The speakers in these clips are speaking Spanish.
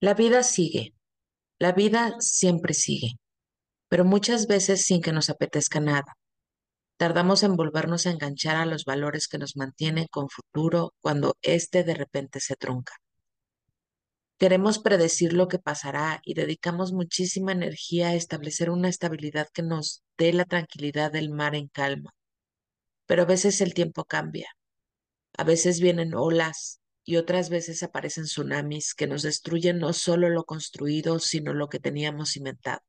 La vida sigue, la vida siempre sigue, pero muchas veces sin que nos apetezca nada. Tardamos en volvernos a enganchar a los valores que nos mantienen con futuro cuando éste de repente se trunca. Queremos predecir lo que pasará y dedicamos muchísima energía a establecer una estabilidad que nos dé la tranquilidad del mar en calma. Pero a veces el tiempo cambia. A veces vienen olas, y otras veces aparecen tsunamis que nos destruyen no solo lo construido, sino lo que teníamos cimentado.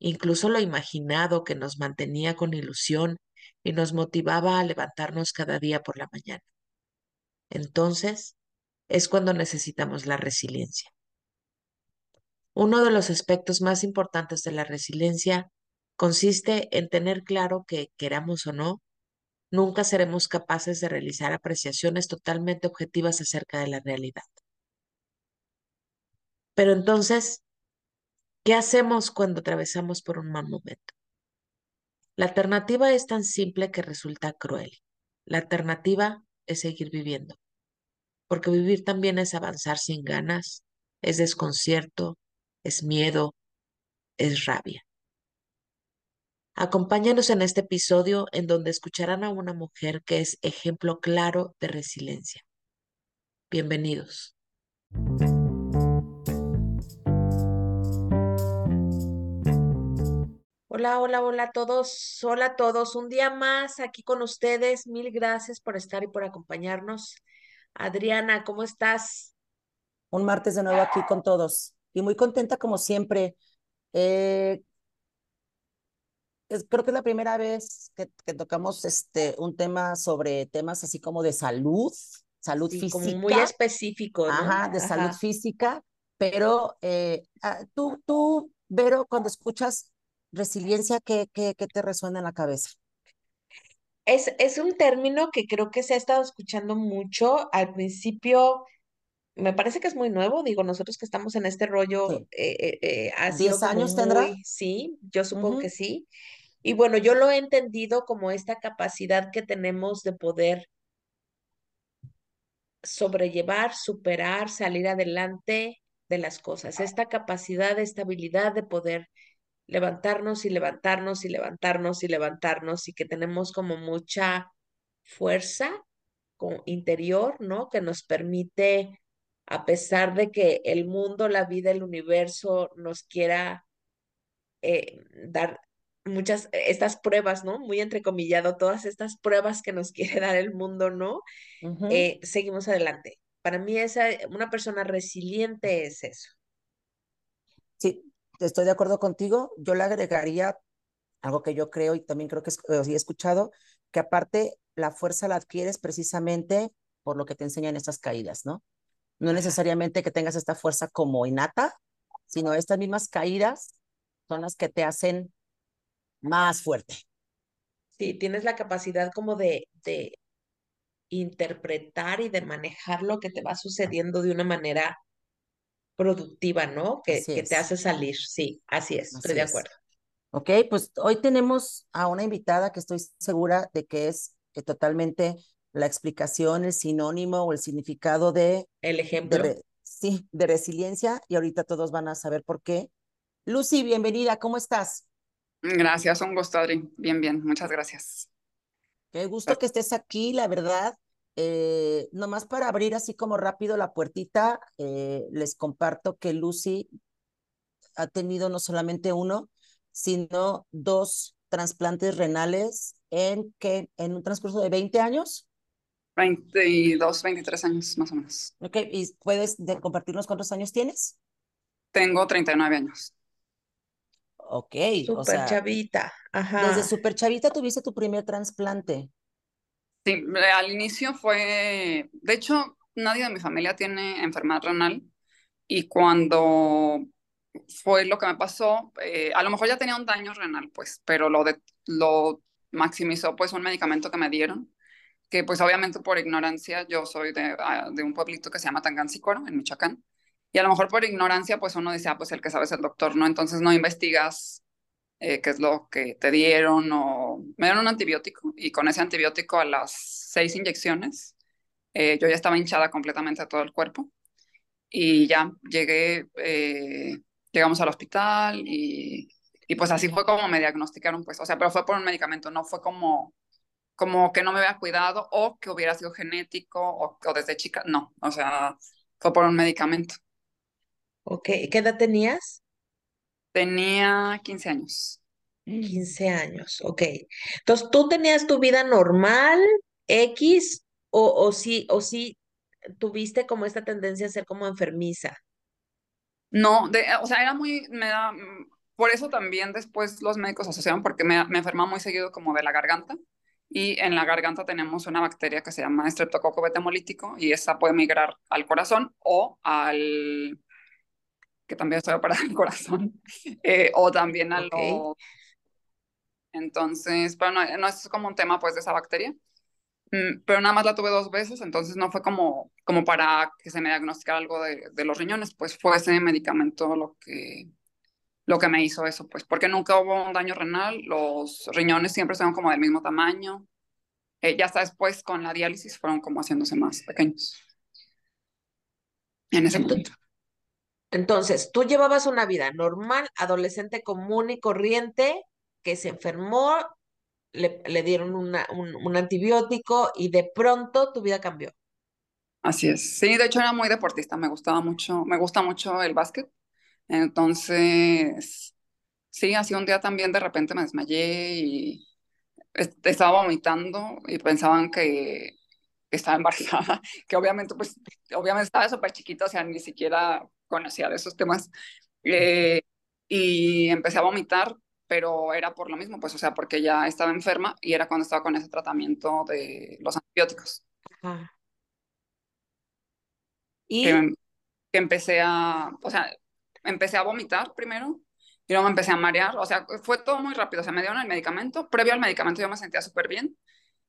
Incluso lo imaginado que nos mantenía con ilusión y nos motivaba a levantarnos cada día por la mañana. Entonces es cuando necesitamos la resiliencia. Uno de los aspectos más importantes de la resiliencia consiste en tener claro que, queramos o no, nunca seremos capaces de realizar apreciaciones totalmente objetivas acerca de la realidad. Pero entonces, ¿qué hacemos cuando atravesamos por un mal momento? La alternativa es tan simple que resulta cruel. La alternativa es seguir viviendo, porque vivir también es avanzar sin ganas, es desconcierto, es miedo, es rabia. Acompáñanos en este episodio en donde escucharán a una mujer que es ejemplo claro de resiliencia. Bienvenidos. Hola, hola, hola a todos. Hola a todos. Un día más aquí con ustedes. Mil gracias por estar y por acompañarnos. Adriana, ¿cómo estás? Un martes de nuevo aquí con todos y muy contenta como siempre. Eh, creo que es la primera vez que, tocamos este, un tema sobre temas así como de salud, salud física. Como muy específico, ¿no? Ajá, de salud física, pero eh, ah, tú, tú, Vero, cuando escuchas resiliencia, ¿qué, qué, qué te resuena en la cabeza? Es, es un término que creo que se ha estado escuchando mucho. Al principio, me parece que es muy nuevo, digo, nosotros que estamos en este rollo, eh, eh, eh, ¿Diez años tendrá? Sí, yo supongo que sí. Y bueno, yo lo he entendido como esta capacidad que tenemos de poder sobrellevar, superar, salir adelante de las cosas, esta capacidad de estabilidad de poder levantarnos y levantarnos y levantarnos y levantarnos y que tenemos como mucha fuerza interior, ¿no? Que nos permite, a pesar de que el mundo, la vida, el universo nos quiera eh, dar muchas, estas pruebas, ¿no? Muy entrecomillado, todas estas pruebas que nos quiere dar el mundo, ¿no? Eh, seguimos adelante. Para mí, esa, una persona resiliente es eso. Sí, estoy de acuerdo contigo. Yo le agregaría algo que yo creo y también creo que he escuchado, que aparte la fuerza la adquieres precisamente por lo que te enseñan estas caídas, ¿no? No necesariamente que tengas esta fuerza como innata, sino estas mismas caídas son las que te hacen más fuerte. Sí, tienes la capacidad como de, de interpretar y de manejar lo que te va sucediendo de una manera productiva, ¿no? Que, que te hace salir. Sí, así es, estoy de acuerdo. Ok, pues hoy tenemos a una invitada que estoy segura de que es que totalmente la explicación, el sinónimo o el significado de... El ejemplo. sí, de resiliencia y ahorita todos van a saber por qué. Lucy, bienvenida, ¿cómo estás? Gracias, un gusto, Adri. Bien, bien, muchas gracias. Qué gusto que estés aquí, la verdad. Eh, nomás para abrir así como rápido la puertita, eh, les comparto que Lucy ha tenido no solamente uno, sino dos trasplantes renales en que en un transcurso de 20 años. 22, 23 años más o menos. Ok, ¿y puedes compartirnos cuántos años tienes? Tengo 39 años. Ok. Super chavita. Ajá. Desde super chavita tuviste tu primer trasplante. Sí, al inicio fue, de hecho, nadie de mi familia tiene enfermedad renal y cuando fue lo que me pasó, eh, a lo mejor ya tenía un daño renal, pues, pero lo, de, lo maximizó pues un medicamento que me dieron, que pues obviamente por ignorancia, yo soy de, ah, de un pueblito que se llama Tangancícuaro, en Michoacán, y a lo mejor por ignorancia, pues uno dice, ah, pues el que sabe es el doctor, ¿no? Entonces no investigas eh, qué es lo que te dieron o me dieron un antibiótico y con ese antibiótico a las seis inyecciones, eh, yo ya estaba hinchada completamente a todo el cuerpo y ya llegué, eh, llegamos al hospital y, y, pues así fue como me diagnosticaron, pues, o sea, pero fue por un medicamento, no fue como, como que no me había cuidado o que hubiera sido genético o, o desde chica, no, o sea, fue por un medicamento. Ok, ¿qué edad tenías? Tenía 15 años. 15 años, ok. Entonces, ¿tú tenías tu vida normal, X, o, o sí, o sí tuviste como esta tendencia a ser como enfermiza? No, de, o sea, era muy, me da, por eso también después los médicos asociaron, porque me, me enfermaba muy seguido como de la garganta, y en la garganta tenemos una bacteria que se llama Streptococcus hemolítico, y esa puede migrar al corazón o al, que también estoy operada el corazón, eh, o también a okay. Entonces, pero no, no es como un tema pues de esa bacteria, mm, pero nada más la tuve dos veces, entonces no fue como, como para que se me diagnosticara algo de, de los riñones, pues fue ese medicamento lo que, lo que me hizo eso, pues porque nunca hubo un daño renal, los riñones siempre son como del mismo tamaño, eh, ya hasta después con la diálisis fueron como haciéndose más pequeños. En ese momento. Entonces, tú llevabas una vida normal, adolescente común y corriente, que se enfermó, le, le dieron una, un, un, antibiótico y de pronto tu vida cambió. Así es. Sí, de hecho era muy deportista, me gustaba mucho, me gusta mucho el básquet. Entonces, sí, así un día también de repente me desmayé y estaba vomitando y pensaban que estaba embarazada, que obviamente, pues, obviamente estaba súper chiquita, o sea, ni siquiera conocía de esos temas. Eh, y empecé a vomitar, pero era por lo mismo, pues, o sea, porque ya estaba enferma y era cuando estaba con ese tratamiento de los antibióticos. Ajá. Y que, que, empecé a, o sea, empecé a vomitar primero y luego me empecé a marear, o sea, fue todo muy rápido, o sea, me dieron el medicamento, previo al medicamento yo me sentía súper bien,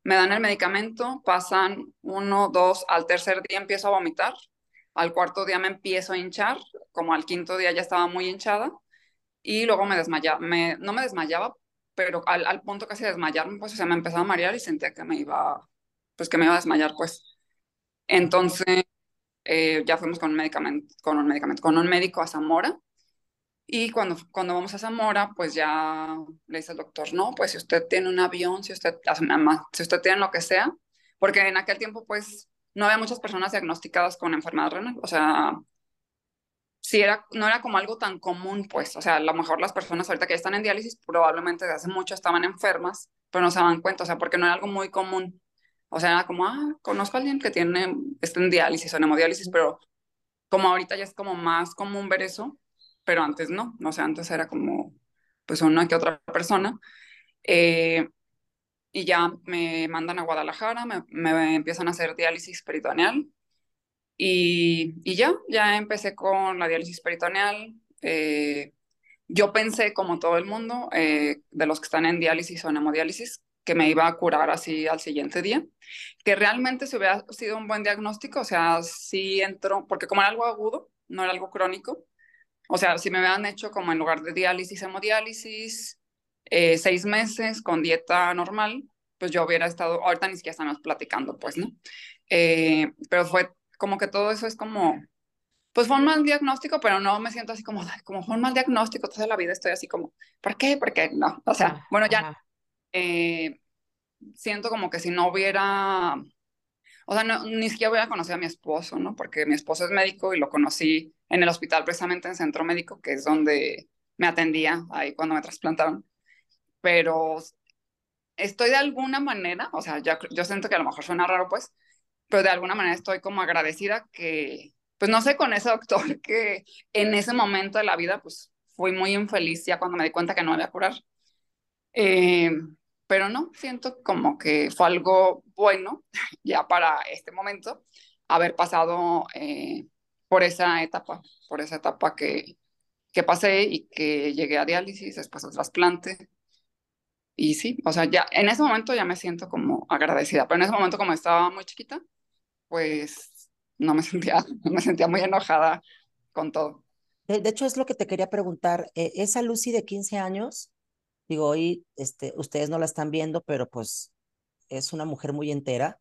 me dan el medicamento, pasan uno, dos, al tercer día empiezo a vomitar, al cuarto día me empiezo a hinchar, como al quinto día ya estaba muy hinchada, y luego me desmayaba, me, no me desmayaba, pero al, al, punto casi de desmayarme, pues, o sea, me empezaba a marear y sentía que me iba, pues que me iba a desmayar, pues. Entonces, eh, ya fuimos con un medicamento, con un medicamento, con un médico a Zamora, y cuando, cuando vamos a Zamora, pues ya le dice el doctor, no, pues si usted tiene un avión, si usted, si usted tiene lo que sea, porque en aquel tiempo, pues, no había muchas personas diagnosticadas con enfermedad renal, o sea, sí era, no era como algo tan común, pues, o sea, a lo mejor las personas ahorita que están en diálisis probablemente desde hace mucho estaban enfermas, pero no se daban cuenta, o sea, porque no era algo muy común. O sea, era como, ah, conozco a alguien que tiene, está en diálisis o en hemodiálisis, pero como ahorita ya es como más común ver eso, pero antes no, o sea, antes era como, pues una que otra persona. Eh, y ya me mandan a Guadalajara, me, me, empiezan a hacer diálisis peritoneal y, y ya, ya empecé con la diálisis peritoneal. Eh, yo pensé, como todo el mundo, eh, de los que están en diálisis o en hemodiálisis, que me iba a curar así al siguiente día, que realmente se hubiera sido un buen diagnóstico, o sea, sí entró, porque como era algo agudo, no era algo crónico, o sea, si me hubieran hecho como en lugar de diálisis, hemodiálisis, eh, seis meses con dieta normal, pues yo hubiera estado, ahorita ni siquiera estamos platicando, pues, ¿no? Eh, pero fue como que todo eso es como, pues fue un mal diagnóstico, pero no me siento así como, como fue un mal diagnóstico, toda la vida estoy así como, ¿por qué? ¿Por qué? No, o sea, bueno, ya eh, siento como que si no hubiera, o sea, no, ni siquiera hubiera conocido a mi esposo, ¿no? Porque mi esposo es médico y lo conocí en el hospital, precisamente en centro médico, que es donde me atendía ahí cuando me trasplantaron. Pero estoy de alguna manera, o sea, ya, yo siento que a lo mejor suena raro, pues, pero de alguna manera estoy como agradecida que, pues no sé, con ese doctor que en ese momento de la vida, pues fui muy infeliz ya cuando me di cuenta que no me iba a curar. Eh, pero no, siento como que fue algo bueno ya para este momento haber pasado eh, por esa etapa, por esa etapa que, que pasé y que llegué a diálisis, después al trasplante. Y sí, o sea, ya en ese momento ya me siento como agradecida, pero en ese momento como estaba muy chiquita, pues no me sentía, me sentía muy enojada con todo. De, de hecho, es lo que te quería preguntar. Eh, esa Lucy de 15 años, Digo, hoy este, ustedes no la están viendo, pero pues es una mujer muy entera.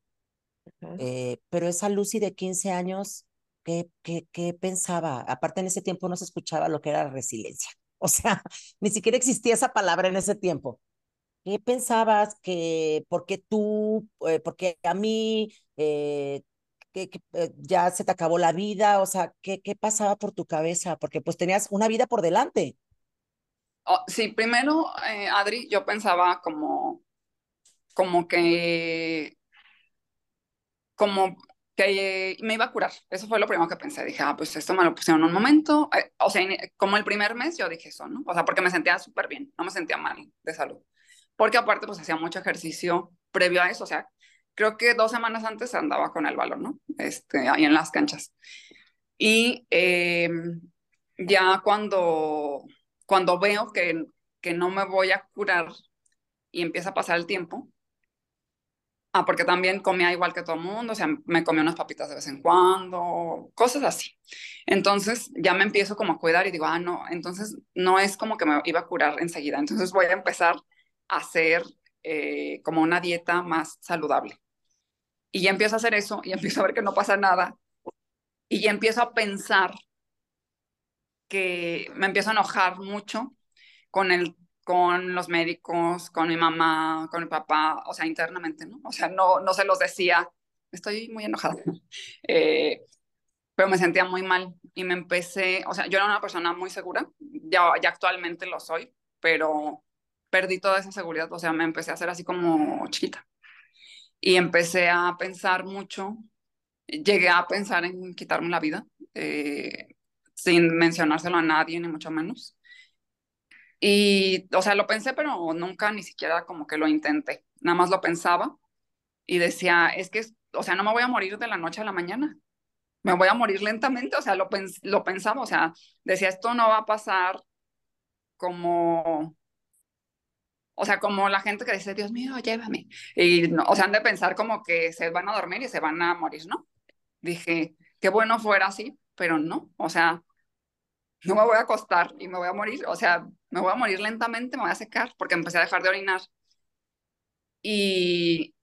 Eh, pero esa Lucy de 15 años, ¿qué, qué, ¿qué pensaba? Aparte, en ese tiempo no se escuchaba lo que era resiliencia. O sea, ni siquiera existía esa palabra en ese tiempo. ¿Qué pensabas que, por qué tú, eh, porque a mí, eh, que, eh, ya se te acabó la vida? O sea, ¿qué, ¿qué pasaba por tu cabeza? Porque pues tenías una vida por delante. Oh, sí, primero, eh, Adri, yo pensaba como, como que, como que me iba a curar. Eso fue lo primero que pensé. Dije, ah, pues esto me lo pusieron un momento. Eh, o sea, como el primer mes yo dije eso, ¿no? O sea, porque me sentía súper bien, no me sentía mal de salud. Porque aparte, pues hacía mucho ejercicio previo a eso. O sea, creo que dos semanas antes andaba con el balón, ¿no? Este, ahí en las canchas. Y eh, ya cuando, cuando veo que, que no me voy a curar y empieza a pasar el tiempo, Ah, porque también comía igual que todo el mundo, o sea, me comía unas papitas de vez en cuando, cosas así. Entonces ya me empiezo como a cuidar y digo, ah, no, entonces no es como que me iba a curar enseguida, entonces voy a empezar a hacer eh, como una dieta más saludable. Y ya empiezo a hacer eso y empiezo a ver que no pasa nada y ya empiezo a pensar que me empiezo a enojar mucho con el con los médicos, con mi mamá, con mi papá, o sea, internamente, ¿no? O sea, no, no se los decía, estoy muy enojada, eh, pero me sentía muy mal y me empecé, o sea, yo era una persona muy segura, ya, ya actualmente lo soy, pero perdí toda esa seguridad, o sea, me empecé a hacer así como chiquita. Y empecé a pensar mucho, llegué a pensar en quitarme la vida, eh, sin mencionárselo a nadie, ni mucho menos. Y, o sea, lo pensé, pero nunca ni siquiera como que lo intenté. Nada más lo pensaba y decía, es que, o sea, no me voy a morir de la noche a la mañana. Me voy a morir lentamente, o sea, lo, lo pensaba, o sea, decía, esto no va a pasar como, o sea, como la gente que dice, Dios mío, llévame. Y, o sea, han de pensar como que se van a dormir y se van a morir, ¿no? Dije, qué bueno fuera así, pero no, o sea, no me voy a acostar y me voy a morir, o sea, me voy a morir lentamente, me voy a secar porque empecé a dejar de orinar. Y,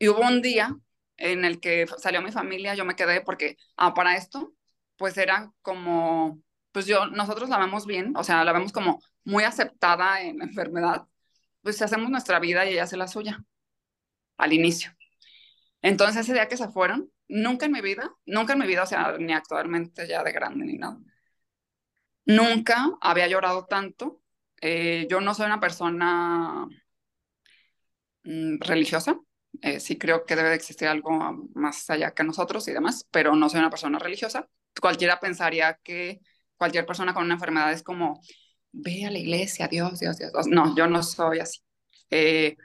hubo un día en el que salió mi familia, yo me quedé porque, ah, para esto, pues era como, pues yo, nosotros la vemos bien, o sea, la vemos como muy aceptada en la enfermedad, pues hacemos nuestra vida y ella hace la suya, al inicio. Entonces ese día que se fueron, nunca en mi vida, nunca en mi vida, o sea, ni actualmente ya de grande ni nada, Nunca había llorado tanto. Eh, yo no soy una persona mm, religiosa. Eh, sí creo que debe de existir algo más allá que nosotros y demás, pero no soy una persona religiosa. Cualquiera pensaría que cualquier persona con una enfermedad es como, ve a la iglesia, Dios, Dios, Dios. No, yo no soy así. Eh,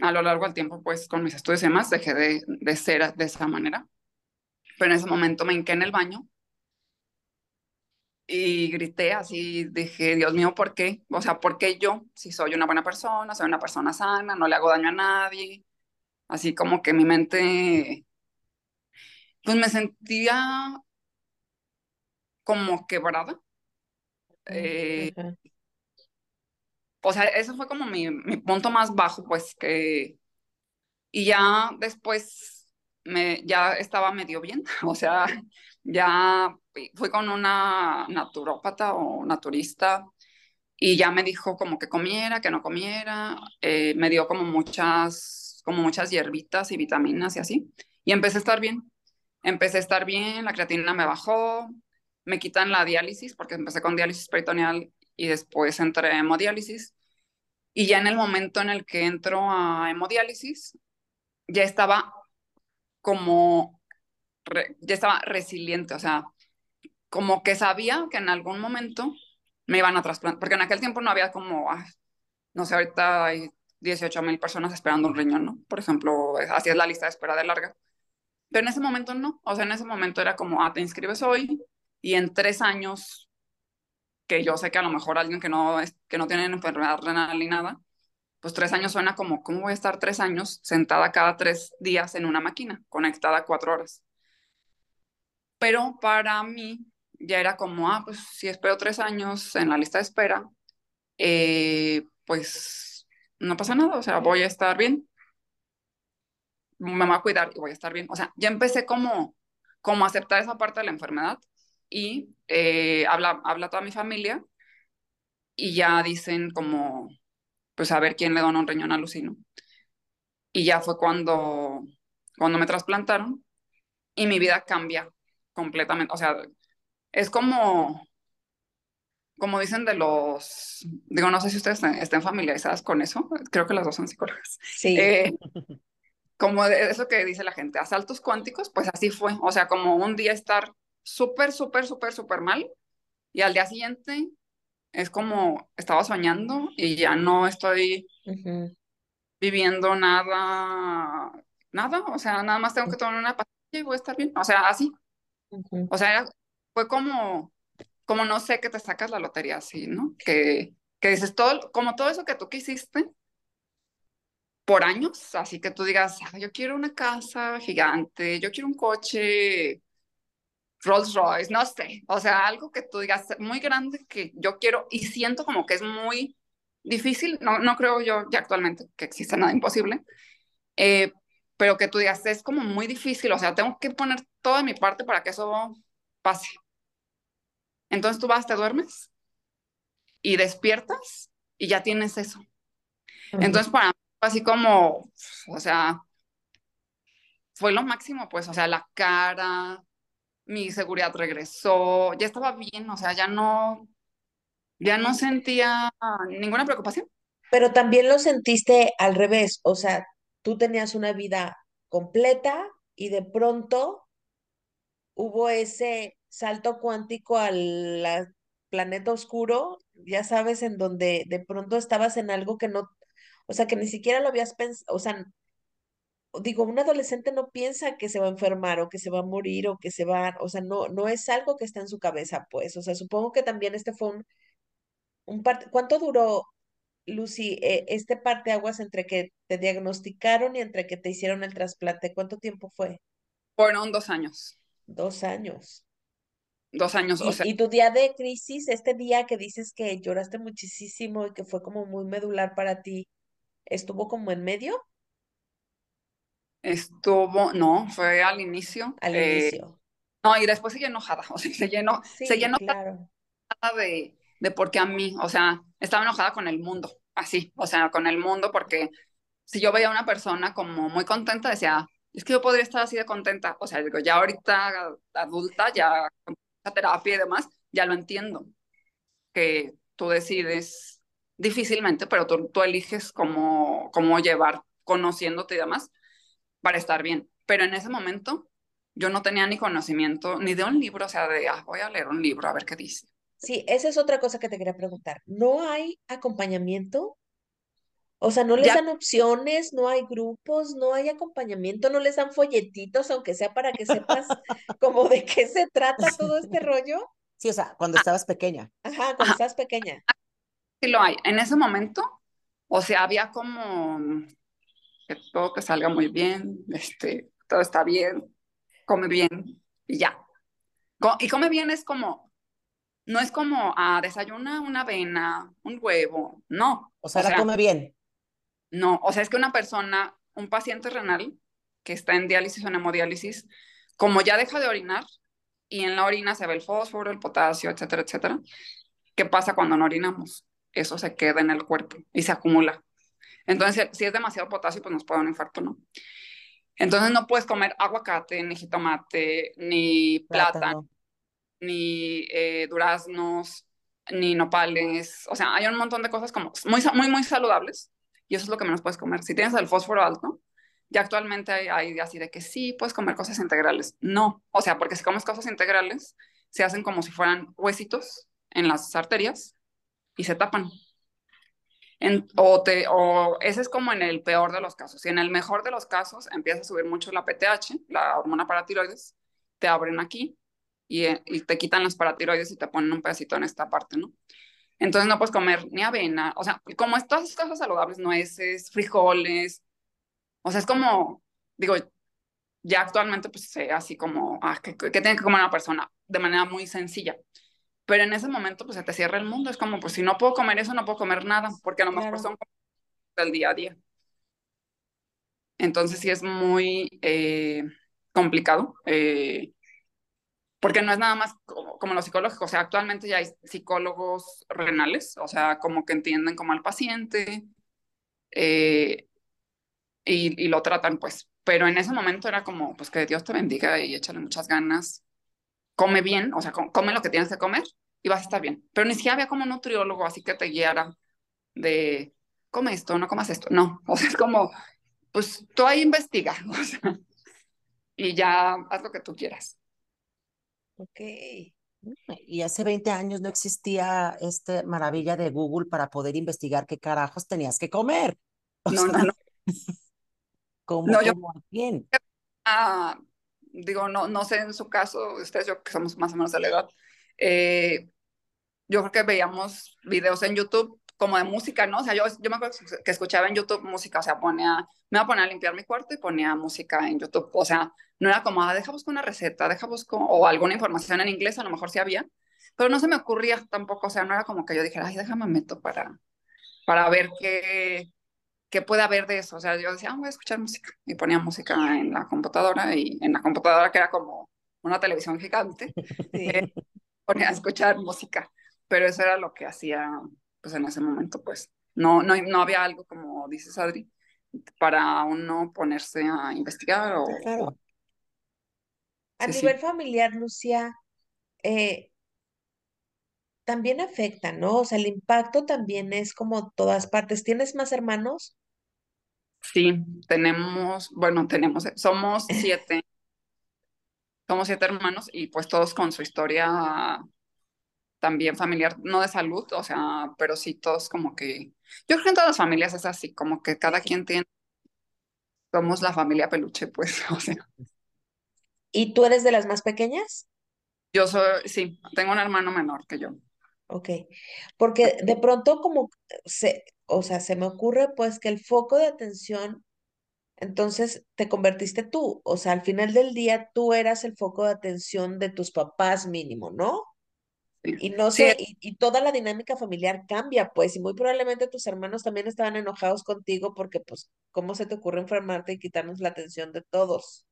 a lo largo del tiempo, pues con mis estudios y demás, dejé de, de ser de esa manera. Pero en ese momento me hinqué en el baño y grité así, dije, Dios mío, ¿por qué? O sea, ¿por qué yo? Si soy una buena persona, soy una persona sana, no le hago daño a nadie. Así como que mi mente, pues me sentía como quebrada. Eh, o sea, eso fue como mi, mi punto más bajo, pues que... Y ya después me, ya estaba medio bien, o sea, ya fui con una naturópata o naturista y ya me dijo como que comiera, que no comiera, eh, me dio como muchas, como muchas hierbitas y vitaminas y así. Y empecé a estar bien. Empecé a estar bien, la creatina me bajó, me quitan la diálisis porque empecé con diálisis peritoneal y después entré a hemodiálisis. Y ya en el momento en el que entro a hemodiálisis, ya estaba como, ya estaba resiliente, o sea, como que sabía que en algún momento me iban a trasplantar, porque en aquel tiempo no había como, ah, no sé, ahorita hay 18 mil personas esperando un riñón, ¿no? Por ejemplo, así es la lista de espera de larga. Pero en ese momento no, o sea, en ese momento era como, ah, te inscribes hoy y en tres años, que yo sé que a lo mejor alguien que no, es, que no tiene enfermedad renal ni nada, pues tres años suena como, ¿cómo voy a estar tres años sentada cada tres días en una máquina, conectada cuatro horas? Pero para mí, ya era como, ah, pues si espero tres años en la lista de espera, eh, pues no pasa nada, o sea, voy a estar bien. Me voy a cuidar y voy a estar bien. O sea, ya empecé como, como a aceptar esa parte de la enfermedad y eh, habla, habla toda mi familia y ya dicen como, pues a ver quién le dona un riñón a Lucino. Y ya fue cuando, cuando me trasplantaron y mi vida cambia completamente. O sea, es como, como dicen de los, digo, no sé si ustedes estén familiarizadas con eso, creo que las dos son psicólogas. Sí. Eh, como de eso que dice la gente, asaltos cuánticos, pues así fue. O sea, como un día estar súper, súper, súper, súper mal y al día siguiente es como estaba soñando y ya no estoy viviendo nada, nada, o sea, nada más tengo que tomar una pastilla y voy a estar bien, o sea, así. O sea, fue como, como no sé, que te sacas la lotería así, ¿no? Que, que dices todo, como todo eso que tú quisiste por años, así que tú digas, yo quiero una casa gigante, yo quiero un coche Rolls Royce, no sé, o sea, algo que tú digas muy grande que yo quiero y siento como que es muy difícil, no, no creo yo ya actualmente que exista nada imposible, eh, pero que tú digas es como muy difícil, o sea, tengo que poner toda mi parte para que eso pase. Entonces tú vas, te duermes y despiertas y ya tienes eso. Entonces para mí así como, o sea, fue lo máximo, pues, o sea, la cara, mi seguridad regresó, ya estaba bien, o sea, ya no, ya no sentía ninguna preocupación. Pero también lo sentiste al revés, o sea, tú tenías una vida completa y de pronto hubo ese salto cuántico al planeta oscuro, ya sabes, en donde de pronto estabas en algo que no, o sea, que ni siquiera lo habías pensado, o sea, digo, un adolescente no piensa que se va a enfermar o que se va a morir o que se va, o sea, no, no es algo que está en su cabeza, pues, o sea, supongo que también este fue un, un ¿cuánto duró, Lucy, eh, este parte aguas entre que te diagnosticaron y entre que te hicieron el trasplante? ¿Cuánto tiempo fue? Fueron dos años. Dos años. Dos años, y, o sea. Y tu día de crisis, este día que dices que lloraste muchísimo y que fue como muy medular para ti, ¿estuvo como en medio? Estuvo, no, fue al inicio. Al eh, inicio. No, y después se llenó enojada, o sea, se llenó, Sí, se llenó claro. de, de por qué a mí, o sea, estaba enojada con el mundo, así, o sea, con el mundo, porque si yo veía a una persona como muy contenta, decía, es que yo podría estar así de contenta, o sea, digo, ya ahorita adulta, ya con la terapia y demás, ya lo entiendo, que tú decides difícilmente, pero tú, tú eliges cómo, cómo llevar, conociéndote y demás, para estar bien. Pero en ese momento yo no tenía ni conocimiento ni de un libro, o sea, de, ah, voy a leer un libro a ver qué dice. Sí, esa es otra cosa que te quería preguntar. ¿No hay acompañamiento? O sea, ¿no les Ya- dan opciones? ¿No hay grupos? ¿No hay acompañamiento? ¿No les dan folletitos, aunque sea para que sepas como de qué se trata todo este rollo? Sí, o sea, cuando estabas pequeña. Ajá, cuando estás pequeña. Sí lo hay. En ese momento, o sea, había como que todo que salga muy bien, este, todo está bien, come bien y ya. Y come bien es como, no es como a desayuna una avena, un huevo, no. O sea, la come bien. No, o sea, es que una persona, un paciente renal que está en diálisis o en hemodiálisis, como ya deja de orinar y en la orina se ve el fósforo, el potasio, etcétera, etcétera, ¿qué pasa cuando no orinamos? Eso se queda en el cuerpo y se acumula. Entonces, si es demasiado potasio, pues nos puede dar un infarto, ¿no? Entonces no puedes comer aguacate, ni jitomate, ni plátano, Plátano. ni eh, duraznos, ni nopales. O sea, hay un montón de cosas como muy, muy, muy saludables y eso es lo que menos puedes comer. Si tienes el fósforo alto, ya actualmente hay, hay así de que sí, puedes comer cosas integrales. No, o sea, porque si comes cosas integrales, se hacen como si fueran huesitos en las arterias y se tapan. En- o, o ese es como en el peor de los casos. Y en el mejor de los casos empieza a subir mucho la PTH, la hormona paratiroides, te abren aquí y, eh, y te quitan las paratiroides y te ponen un pedacito en esta parte, ¿no? Entonces no puedes comer ni avena, o sea, como es todas esas cosas saludables, nueces, frijoles, o sea, es como, digo, ya actualmente pues sé así como, ah, que, que tiene que comer una persona de manera muy sencilla. pero en ese momento pues se te cierra el mundo, es como pues si no puedo comer eso, no puedo comer nada, porque a lo mejor son del día a día. Entonces sí es muy eh, complicado, eh, porque no es nada más como, como lo psicológico, o sea, actualmente ya hay psicólogos renales, o sea, como que entienden como al paciente eh, y, y lo tratan, pues, pero en ese momento era como, pues que Dios te bendiga y échale muchas ganas, come bien, o sea, com- come lo que tienes que comer y vas a estar bien, pero ni siquiera había como un nutriólogo así que te guiara de, come esto, no comas esto, no, o sea, es como, pues tú ahí investiga, o sea, y ya haz lo que tú quieras. Ok. Y hace 20 años no existía esta maravilla de Google para poder investigar qué carajos tenías que comer. O No, sea, no, no. ¿cómo, No, yo- cómo quién? Ah, digo, no, no sé en su caso, ustedes yo que somos más o menos de la edad, eh, yo creo que veíamos videos en YouTube como de música, ¿no? O sea, yo, yo me acuerdo que escuchaba en YouTube música, o sea, ponía, me iba a poner a limpiar mi cuarto y ponía música en YouTube, o sea, no era como, ah, deja buscar una receta, deja buscar, o alguna información en inglés, a lo mejor sí había, pero no se me ocurría tampoco, o sea, no era como que yo dijera, ay, déjame meto para, para ver qué, qué puede haber de eso, o sea, yo decía, ah, voy a escuchar música, y ponía música en la computadora, y en la computadora que era como una televisión gigante, Sí. ponía a escuchar música, pero eso era lo que hacía, pues en ese momento, pues no, no, no había algo como dices Adri, para uno ponerse a investigar o, Claro. A Sí, sí. nivel familiar, Lucia, eh, también afecta, ¿no? O sea, el impacto también es como todas partes. ¿Tienes más hermanos? sí, tenemos, bueno, tenemos, eh, somos siete, somos siete hermanos y pues todos con su historia también familiar, no de salud, o sea, pero sí todos como que, yo creo que en todas las familias es así, como que cada quien tiene, somos la familia peluche, pues, o sea. ¿Y tú eres de las más pequeñas? Yo soy, sí, tengo un hermano menor que yo. Ok, porque de pronto como se, o sea, se me ocurre pues que el foco de atención, entonces te convertiste tú, o sea, al final del día tú eras el foco de atención de tus papás mínimo, ¿no? Y no Sí, sé, y, y toda la dinámica familiar cambia, pues, y muy probablemente tus hermanos también estaban enojados contigo porque, pues, ¿cómo se te ocurre enfermarte y quitarnos la atención de todos?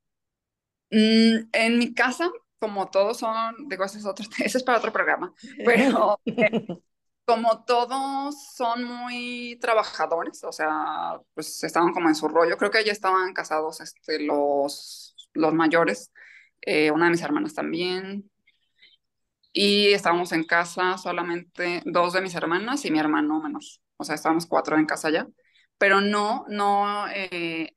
mm, en mi casa, como todos son, digo, ese es otro, ese es para otro programa, pero como todos son muy trabajadores, o sea, pues estaban como en su rollo, creo que ya estaban casados este, los, los mayores, eh, una de mis hermanas también, y estábamos en casa solamente dos de mis hermanas y mi hermano menor, o sea, estábamos cuatro en casa ya, pero no, no, eh,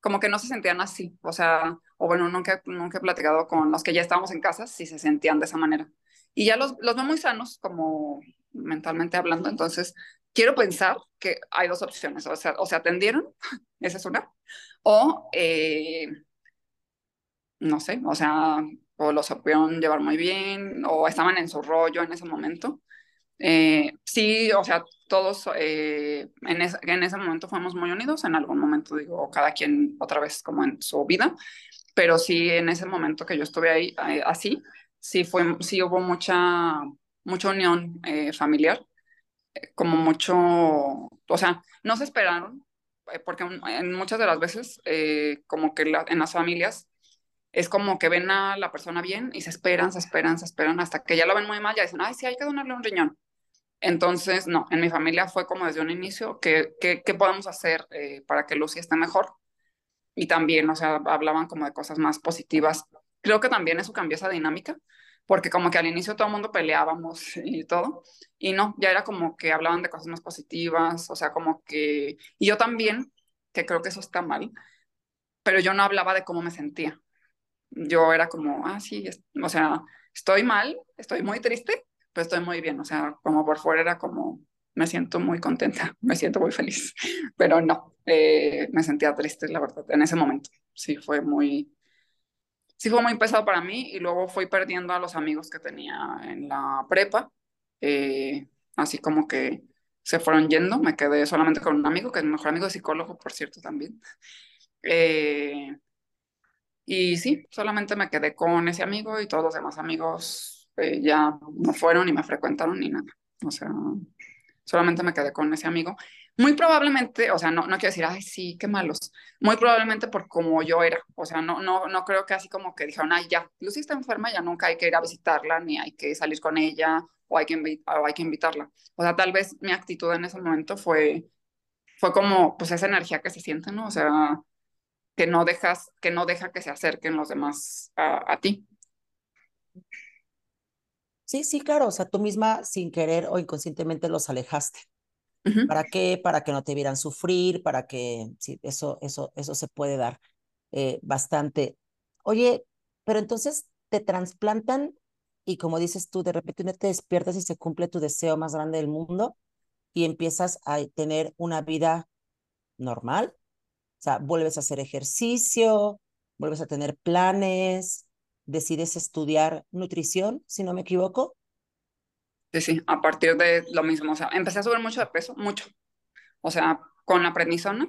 como que no se sentían así, o sea, o bueno, nunca, nunca he platicado con los que ya estábamos en casa si se sentían de esa manera. Y ya los, los veo muy sanos, como mentalmente hablando, entonces quiero pensar que hay dos opciones, o sea, o se atendieron, esa es una, o eh, no sé, o sea, o los supieron llevar muy bien, o estaban en su rollo en ese momento. Eh, sí, o sea, todos eh, en, ese, en ese momento fuimos muy unidos, en algún momento digo, cada quien otra vez como en su vida, pero sí en ese momento que yo estuve ahí eh, así, sí, fue, sí hubo mucha, mucha unión eh, familiar, eh, como mucho, o sea, no se esperaron, eh, porque en muchas de las veces, como que la, en las familias, es como que ven a la persona bien y se esperan, se esperan, se esperan, hasta que ya lo ven muy mal, ya dicen, ay, sí, hay que donarle un riñón. Entonces, no, en mi familia fue como desde un inicio, ¿qué, qué, podemos hacer eh, para que Lucy esté mejor? Y también, o sea, hablaban como de cosas más positivas. Creo que también eso cambió esa dinámica, porque como que al inicio todo el mundo peleábamos y todo, y no, ya era como que hablaban de cosas más positivas, o sea, como que, y yo también, que creo que eso está mal, pero yo no hablaba de cómo me sentía. Yo era como, ah, sí, o sea, estoy mal, estoy muy triste, pero estoy muy bien, o sea, como por fuera era como, me siento muy contenta, me siento muy feliz, pero no, eh, me sentía triste, la verdad, en ese momento, sí fue muy, sí fue muy pesado para mí y luego fui perdiendo a los amigos que tenía en la prepa, eh, así como que se fueron yendo, me quedé solamente con un amigo, que es mi mejor amigo psicólogo, por cierto, también. Eh, y sí, solamente me quedé con ese amigo y todos los demás amigos eh, ya no fueron ni me frecuentaron ni nada. O sea, solamente me quedé con ese amigo. Muy probablemente, o sea, no, no quiero decir, ay, sí, qué malos. Muy probablemente por como yo era. O sea, no, no, no creo que así como que dijeron, ay, ya, Lucy está enferma, ya nunca hay que ir a visitarla, ni hay que salir con ella, o hay que, o hay que invitarla. O sea, tal vez mi actitud en ese momento fue, fue como, pues, esa energía que se siente, ¿no? O sea, que no dejas, que no deja que se acerquen los demás a, a ti. Sí, sí, claro, o sea, tú misma sin querer o inconscientemente los alejaste. ¿Para qué? Para que no te vieran sufrir, para que, sí, eso, eso, eso se puede dar eh, bastante. Oye, pero entonces te trasplantan y como dices tú, de repente te despiertas y se cumple tu deseo más grande del mundo y empiezas a tener una vida normal. O sea, vuelves a hacer ejercicio, vuelves a tener planes, decides estudiar nutrición, si no me equivoco. Sí, sí, a partir de lo mismo. O sea, empecé a subir mucho de peso, mucho. O sea, con la prednisona,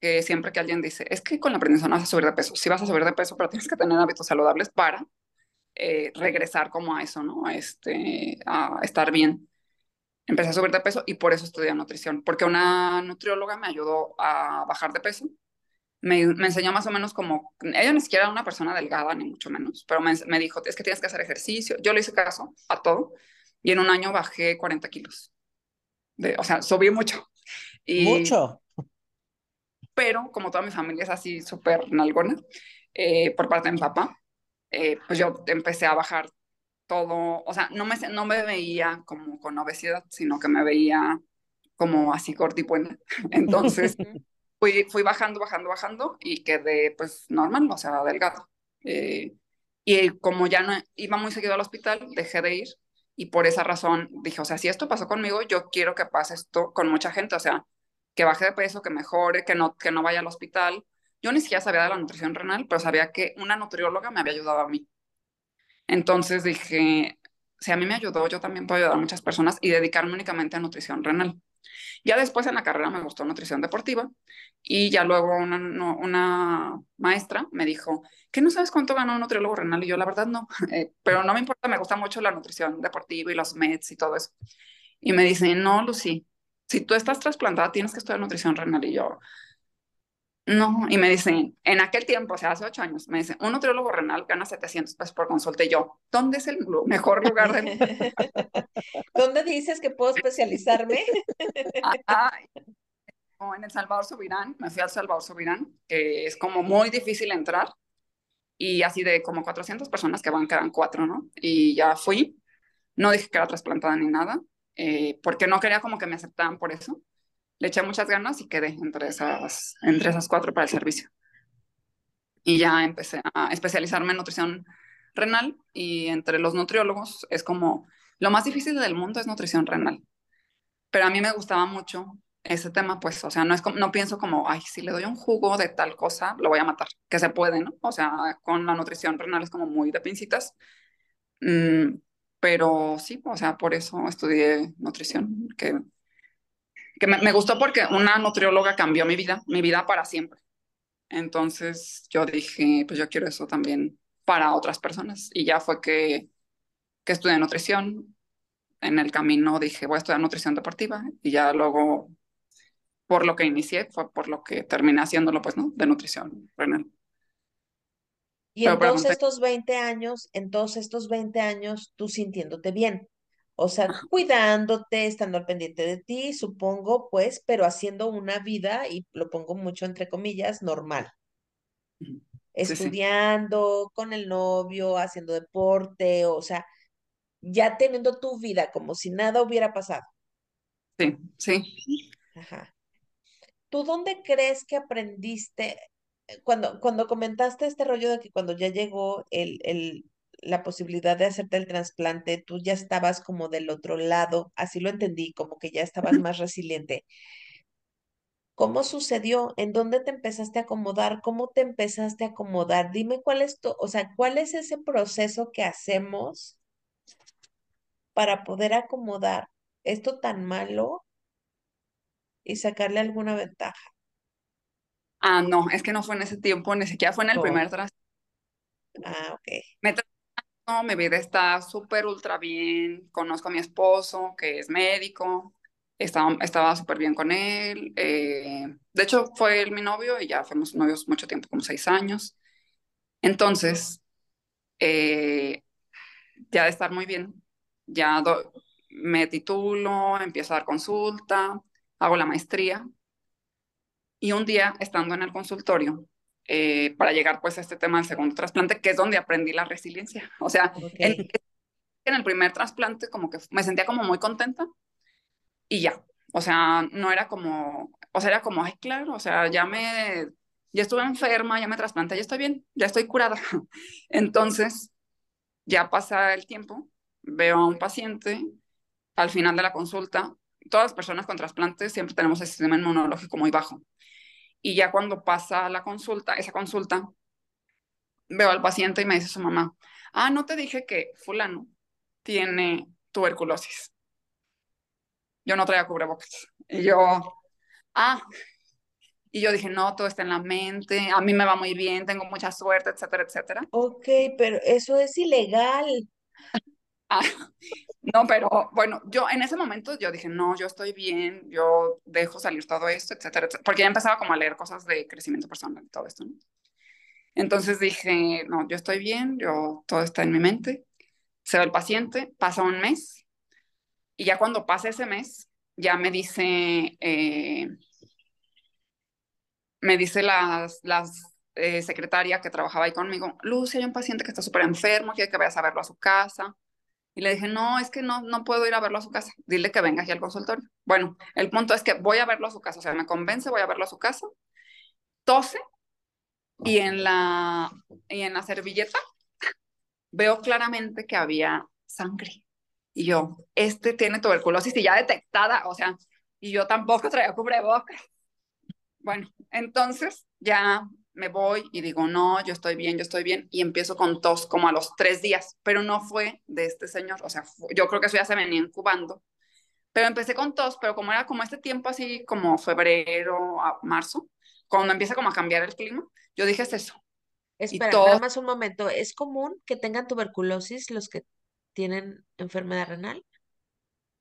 que siempre que alguien dice, es que con la prednisona vas a subir de peso. Sí vas a subir de peso, pero tienes que tener hábitos saludables para eh, regresar como a eso, ¿no? Este, a estar bien. Empecé a subir de peso y por eso estudié nutrición, porque una nutrióloga me ayudó a bajar de peso. Me, me enseñó más o menos como, ella ni siquiera era una persona delgada, ni mucho menos, pero me, me dijo, es que tienes que hacer ejercicio. Yo le hice caso a todo y en un año bajé 40 kilos. De, o sea, subí mucho. Y, mucho. Pero como toda mi familia es así súper nalgona, eh, por parte de mi papá, eh, pues yo empecé a bajar todo, o sea, no me, no me veía como con obesidad, sino que me veía como así buena. Entonces fui, fui bajando, bajando, bajando y quedé pues normal, o sea, delgado. Eh, y como ya no iba muy seguido al hospital, dejé de ir y por esa razón dije, o sea, si esto pasó conmigo, yo quiero que pase esto con mucha gente, o sea, que baje de peso, que mejore, que no, que no vaya al hospital. Yo ni siquiera sabía de la nutrición renal, pero sabía que una nutrióloga me había ayudado a mí. Entonces dije, si a mí me ayudó, yo también puedo ayudar a muchas personas y dedicarme únicamente a nutrición renal. Ya después en la carrera me gustó nutrición deportiva y ya luego una, maestra me dijo, ¿qué no sabes cuánto gana un nutriólogo renal? Y yo la verdad no, eh, pero no me importa, me gusta mucho la nutrición deportiva y los meds y todo eso. Y me dice, no, Lucy, si tú estás trasplantada tienes que estudiar nutrición renal. Y yo, no, y me dicen, en aquel tiempo, o sea, hace ocho años, me dicen, un nutriólogo renal gana 700 pesos por consulta. Y yo, ¿dónde es el mejor lugar de... ¿Dónde dices que puedo especializarme? ah, en El Salvador Subirán, me fui al Salvador Subirán, que es como muy difícil entrar. Y así de como 400 personas que van, quedan cuatro, ¿no? Y ya fui. No dije que era trasplantada ni nada, eh, porque no quería como que me aceptaran por eso le eché muchas ganas y quedé entre esas, entre esas cuatro para el servicio. Y ya empecé a especializarme en nutrición renal y entre los nutriólogos es como lo más difícil del mundo es nutrición renal. Pero a mí me gustaba mucho ese tema, pues, o sea, no, es como, no pienso como, ay, si le doy un jugo de tal cosa, lo voy a matar, que se puede, ¿no? O sea, con la nutrición renal es como muy de pincitas. Mm, pero sí, o sea, por eso estudié nutrición, que que me, gustó porque una nutrióloga cambió mi vida, mi vida para siempre. Entonces yo dije, pues yo quiero eso también para otras personas. Y ya fue que, que estudié nutrición. En el camino dije, voy a estudiar nutrición deportiva. Y ya luego, por lo que inicié, fue por lo que terminé haciéndolo, pues, ¿no? De nutrición renal. Y en todos estos 20 años, en todos estos 20 años, tú sintiéndote bien. O sea, cuidándote, estando al pendiente de ti, supongo, pues, pero haciendo una vida, y lo pongo mucho entre comillas, normal. Estudiando, con el novio, haciendo deporte, o sea, ya teniendo tu vida como si nada hubiera pasado. Sí, sí. Ajá. ¿Tú dónde crees que aprendiste eh, cuando, cuando comentaste este rollo de que cuando ya llegó el, el, la posibilidad de hacerte el trasplante, tú ya estabas como del otro lado, así lo entendí, como que ya estabas más resiliente. ¿Cómo sucedió? ¿En dónde te empezaste a acomodar? ¿Cómo te empezaste a acomodar? Dime cuál es tu, o sea, cuál es ese proceso que hacemos para poder acomodar esto tan malo y sacarle alguna ventaja. Ah, no, es que no fue en ese tiempo, ni siquiera fue en el primer trasplante. Ah, ok. Me no, mi vida está súper ultra bien, conozco a mi esposo, que es médico, estaba, estaba súper bien con él, eh, de hecho fue él mi novio y ya fuimos novios mucho tiempo, como seis años. Entonces, eh, ya de estar muy bien, ya me titulo, empiezo a dar consulta, hago la maestría. Y un día estando en el consultorio, eh, para llegar pues a este tema del segundo trasplante, que es donde aprendí la resiliencia. O sea, en, en, el primer trasplante como que me sentía como muy contenta y ya. O sea, no era como, o sea, era como, ay, claro, o sea, ya me, ya estuve enferma, ya me trasplanté, ya estoy bien, ya estoy curada. Entonces, ya pasa el tiempo, veo a un paciente, al final de la consulta, todas las personas con trasplantes siempre tenemos el sistema inmunológico muy bajo. Y ya cuando pasa la consulta, esa consulta, veo al paciente y me dice su mamá, ah, no te dije que fulano tiene tuberculosis. Yo no traía cubrebocas. Y yo, ah, y yo dije, no, todo está en la mente, a mí me va muy bien, tengo mucha suerte, etcétera, etcétera. Ok, pero eso es ilegal. No, pero bueno, yo en ese momento yo dije, no, yo estoy bien, yo dejo salir todo esto, etcétera, porque ya empezaba como a leer cosas de crecimiento personal y todo esto. Entonces dije, no, yo estoy bien, yo todo está en mi mente. Se va el paciente, pasa un mes y ya cuando pasa ese mes, ya me dice, eh, me dice las, las eh, secretaria que trabajaba ahí conmigo, Lucy, hay un paciente que está súper enfermo, quiere que vayas a verlo a su casa. Y le dije, no, es que no, no puedo ir a verlo a su casa. Dile que venga aquí al consultorio. Bueno, el punto es que voy a verlo a su casa. O sea, me convence, voy a verlo a su casa. Tose y en la, y en la servilleta veo claramente que había sangre. Y yo, este tiene tuberculosis y ya detectada, o sea, y yo tampoco traía cubrebocas. Bueno, entonces ya me voy y digo, no, yo estoy bien, yo estoy bien, y empiezo con tos como a los tres días, pero no fue de este señor, o sea, yo creo que eso ya se venía incubando, pero empecé con tos, pero como era como este tiempo así como febrero a marzo, cuando empieza como a cambiar el clima, yo dije, es eso. Espera, nada más un momento, ¿es común que tengan tuberculosis los que tienen enfermedad renal?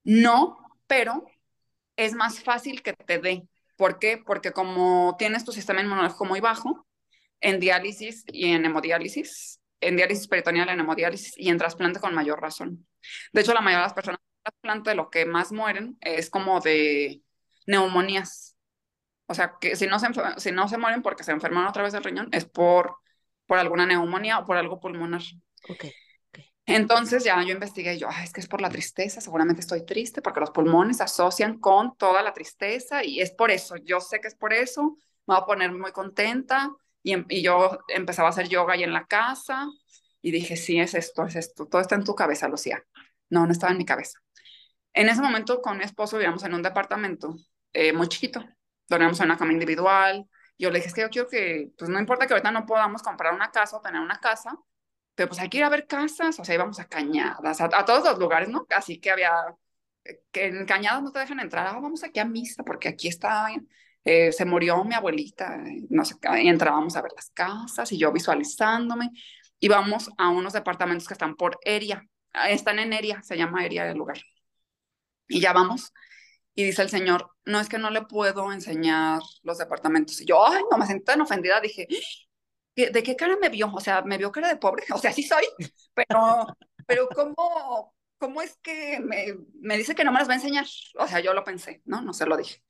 No, pero es más fácil que te dé. ¿Por qué? Porque como tienes tu sistema inmunológico muy bajo, en diálisis y en hemodiálisis, en diálisis peritoneal, en hemodiálisis y en trasplante con mayor razón. De hecho, la mayoría de las personas en trasplante lo que más mueren es como de neumonías. O sea, que si no se, si no se mueren porque se enferman otra vez del riñón, es por, por alguna neumonía o por algo pulmonar. Okay. Entonces ya yo investigué, yo, es que es por la tristeza, seguramente estoy triste porque los pulmones se asocian con toda la tristeza y es por eso, yo sé que es por eso, me voy a poner muy contenta y, em, y yo empezaba a hacer yoga ahí en la casa y dije, sí, es esto, es esto, todo está en tu cabeza, Lucía. No, no estaba en mi cabeza. En ese momento con mi esposo vivíamos en un departamento eh, muy chiquito, dormíamos en una cama individual. Yo le dije, es que yo quiero que, pues no importa que ahorita no podamos comprar una casa o tener una casa, pero pues hay que ir a ver casas, o sea, íbamos a Cañadas, a, todos los lugares, ¿no? Así que había, eh, que en Cañadas no te dejan entrar, ah, vamos aquí a misa, porque aquí está, eh, se murió mi abuelita, no sé, y entrábamos a ver las casas, y yo visualizándome, y vamos a unos departamentos que están por Eria, ah, están en Eria, se llama Eria el lugar. Y ya vamos, y dice el señor, no es que no le puedo enseñar los departamentos. Y yo, ay, no me sentí tan ofendida, dije, ¿de qué cara me vio? O sea, me vio cara de pobre, o sea, sí soy, pero, pero ¿cómo, cómo es que me, me dice que no me las va a enseñar? O sea, yo lo pensé, ¿no? No se lo dije.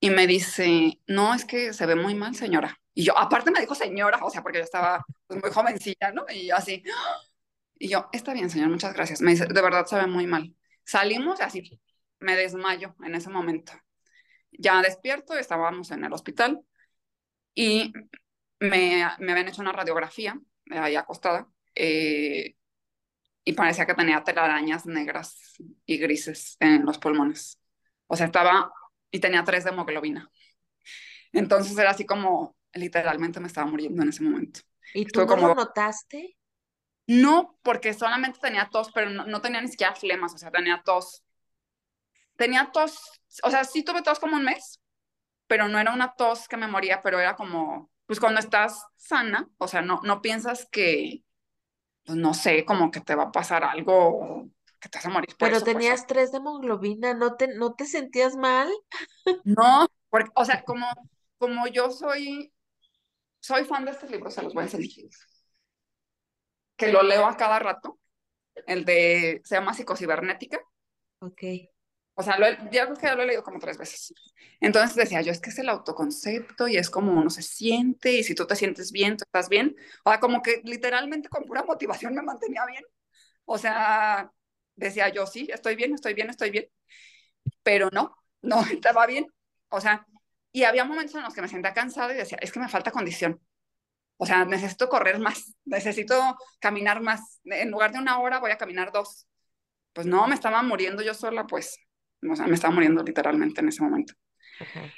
Y me dice, no, es que se ve muy mal, señora. Y yo, aparte me dijo señora, o sea, porque yo estaba pues, muy jovencilla, ¿no? Y yo así, y yo, está bien, señor, muchas gracias. Me dice, de verdad se ve muy mal. Salimos así, me desmayo en ese momento. Ya despierto, estábamos en el hospital y me, me habían hecho una radiografía ahí acostada eh, y parecía que tenía telarañas negras y grises en los pulmones. O sea, estaba y tenía tres de hemoglobina. Entonces era así como literalmente me estaba muriendo en ese momento. ¿Y tú cómo lo notaste? No, porque solamente tenía tos, pero no, no, tenía ni siquiera flemas, o sea, tenía tos. Tenía tos, o sea, sí tuve tos como un mes, pero no era una tos que me moría, pero era como pues cuando estás sana, o sea, no, no piensas que, pues no sé, como que te va a pasar algo, que te vas a morir. Por Pero eso, tenías tres de hemoglobina, ¿no te, no te sentías mal? No, porque, o sea, como, como yo soy, soy fan de este libro, se los voy a enseñar, que lo leo a cada rato, el de, se llama Psicocibernética, Ok. O sea, lo ya creo que lo he leído como tres veces. Entonces decía yo, es que es el autoconcepto y es como uno se siente y si tú te sientes bien, tú estás bien. O sea, como que literalmente con pura motivación me mantenía bien. O sea, decía yo, sí, estoy bien, estoy bien, estoy bien. Pero no, no estaba bien. O sea, y había momentos en los que me sentía cansada y decía, es que me falta condición. O sea, necesito correr más, necesito caminar más. En lugar de una hora voy a caminar dos. Pues no, me estaba muriendo yo sola, pues. O sea, me estaba muriendo literalmente en ese momento. Ajá.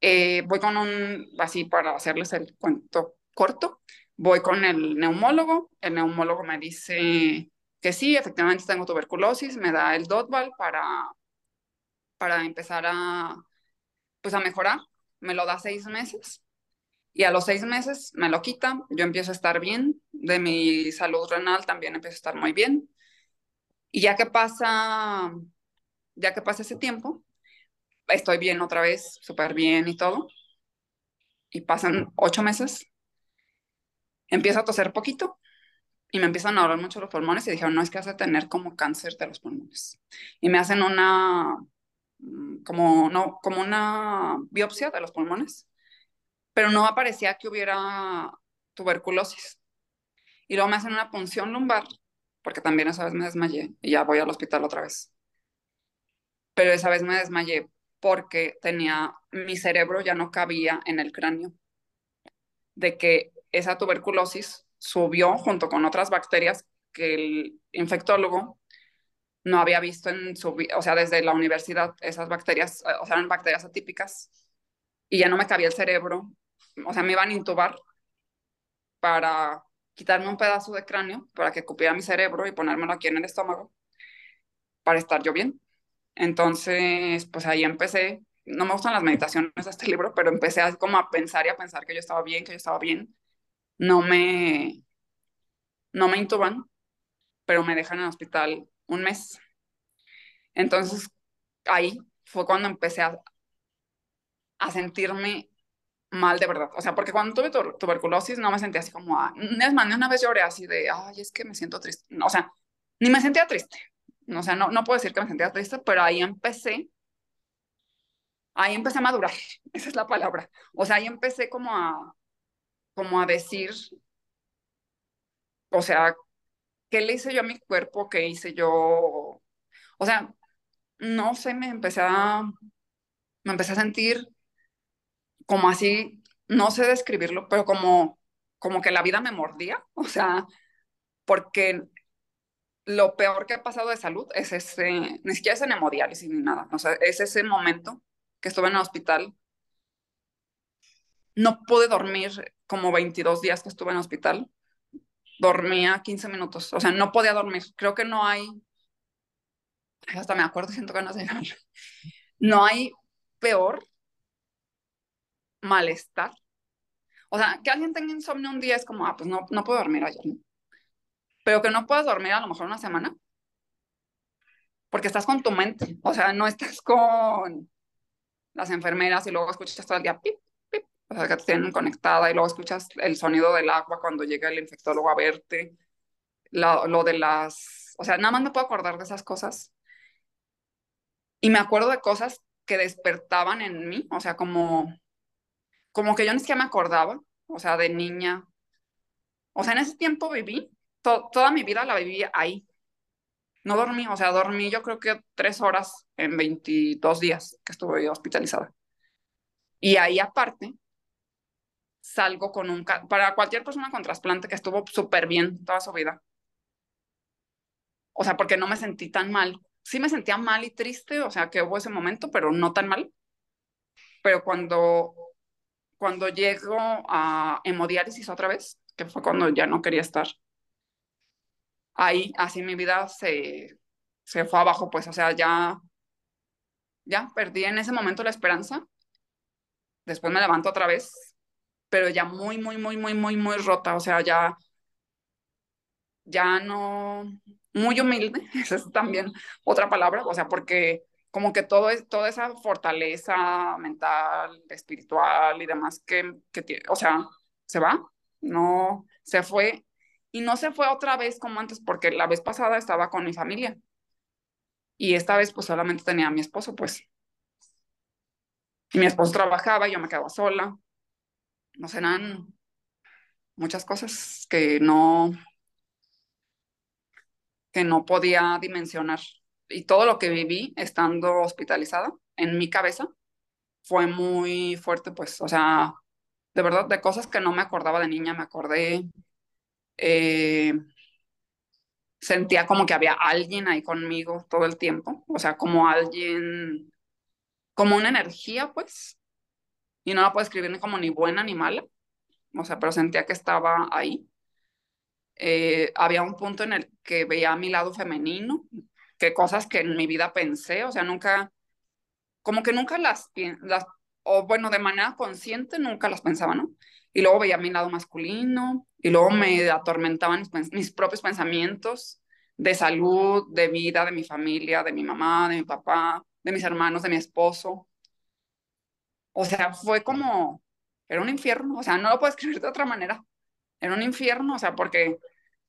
Eh, voy con un, así para hacerles el cuento corto, voy con el neumólogo, el neumólogo me dice que sí, efectivamente tengo tuberculosis, me da el Dotval para, para empezar a, pues a mejorar, me lo da seis meses y a los seis meses me lo quita, yo empiezo a estar bien, de mi salud renal también empiezo a estar muy bien y ya que pasa, ya que pasa ese tiempo, estoy bien otra vez, súper bien y todo. Y pasan ocho meses, empiezo a toser poquito y me empiezan a doler mucho los pulmones y dijeron, no, es que hace tener como cáncer de los pulmones. Y me hacen una, mm, como, no, como una biopsia de los pulmones, pero no aparecía que hubiera tuberculosis. Y luego me hacen una punción lumbar, porque también esa vez me desmayé y ya voy al hospital otra vez. Pero esa vez me desmayé porque tenía, mi cerebro ya no cabía en el cráneo, de que esa tuberculosis subió junto con otras bacterias que el infectólogo no había visto en su o sea, desde la universidad, esas bacterias, o sea, eran bacterias atípicas, y ya no me cabía el cerebro, o sea, me iban a intubar para quitarme un pedazo de cráneo, para que cupiera mi cerebro y ponérmelo aquí en el estómago, para estar yo bien. Entonces, pues ahí empecé, no me gustan las meditaciones de este libro, pero empecé a, como a pensar y a pensar que yo estaba bien, que yo estaba bien. No me, no me intuban, pero me dejan en el hospital un mes. Entonces, ahí fue cuando empecé a, a sentirme mal de verdad. O sea, porque cuando tuve tu tuberculosis no me sentía así como, ah, es más, una vez lloré así de, ay, es que me siento triste. No, o sea, ni me sentía triste. O sea, no, no puedo decir que me sentía triste, pero ahí empecé, ahí empecé a madurar, esa es la palabra. O sea, ahí empecé como a, como a decir, o sea, ¿qué le hice yo a mi cuerpo? ¿Qué hice yo? O sea, no sé, me empecé a, me empecé a sentir como así, no sé describirlo, pero como, como que la vida me mordía, o sea, porque lo peor que ha pasado de salud es ese, ni siquiera es en hemodiálisis ni nada, o sea, es ese momento que estuve en el hospital. No pude dormir como 22 días que estuve en el hospital. Dormía 15 minutos, o sea, no podía dormir. Creo que no hay, hasta me acuerdo, siento de llorar. No hay peor malestar. O sea, que alguien tenga insomnio un día es como, ah, pues no, no puedo dormir ayer, ¿no? Pero que no puedas dormir a lo mejor una semana, porque estás con tu mente, o sea, no estás con las enfermeras y luego escuchas todo el día pip, pip, o sea, que te tienen conectada y luego escuchas el sonido del agua cuando llega el infectólogo a verte, lo, lo de las, o sea, nada más me puedo acordar de esas cosas. Y me acuerdo de cosas que despertaban en mí, o sea, como, como que yo ni siquiera me acordaba, o sea, de niña. O sea, en ese tiempo viví, to toda mi vida la viví ahí. No dormí, o sea, dormí yo creo que tres horas en 22 días que estuve hospitalizada. Y ahí aparte, salgo con un, para cualquier persona con trasplante que estuvo súper bien toda su vida. O sea, porque no me sentí tan mal. Sí me sentía mal y triste, o sea, que hubo ese momento, pero no tan mal. Pero cuando, cuando llego a hemodiálisis otra vez, que fue cuando ya no quería estar, ahí así mi vida se, se fue abajo, pues, o sea, ya, ya perdí en ese momento la esperanza. Después me levanto otra vez, pero ya muy, muy, muy, muy, muy, muy rota, o sea, ya ya no, muy humilde, esa es también otra palabra, o sea, porque como que todo es, toda esa fortaleza mental, espiritual y demás que, que tiene, o sea, se va, no, se fue y no se fue otra vez como antes, porque la vez pasada estaba con mi familia y esta vez pues solamente tenía a mi esposo, pues. Y mi esposo trabajaba, yo me quedaba sola, no sé, eran muchas cosas que no, que no podía dimensionar. Y todo lo que viví estando hospitalizada en mi cabeza fue muy fuerte, pues, o sea, de verdad, de cosas que no me acordaba de niña, me acordé. Eh, sentía como que había alguien ahí conmigo todo el tiempo, o sea, como alguien, como una energía, pues, y no la puedo escribir como ni buena ni mala, o sea, pero sentía que estaba ahí. Eh, había un punto en el que veía a mi lado femenino, que cosas que en mi vida pensé, o sea, nunca, como que nunca las, las o bueno, de manera consciente nunca las pensaba, ¿no? Y luego veía mi lado masculino, y luego me atormentaban mis, mis propios pensamientos de salud, de vida, de mi familia, de mi mamá, de mi papá, de mis hermanos, de mi esposo. O sea, fue como, era un infierno, o sea, no lo puedo escribir de otra manera. Era un infierno, o sea, porque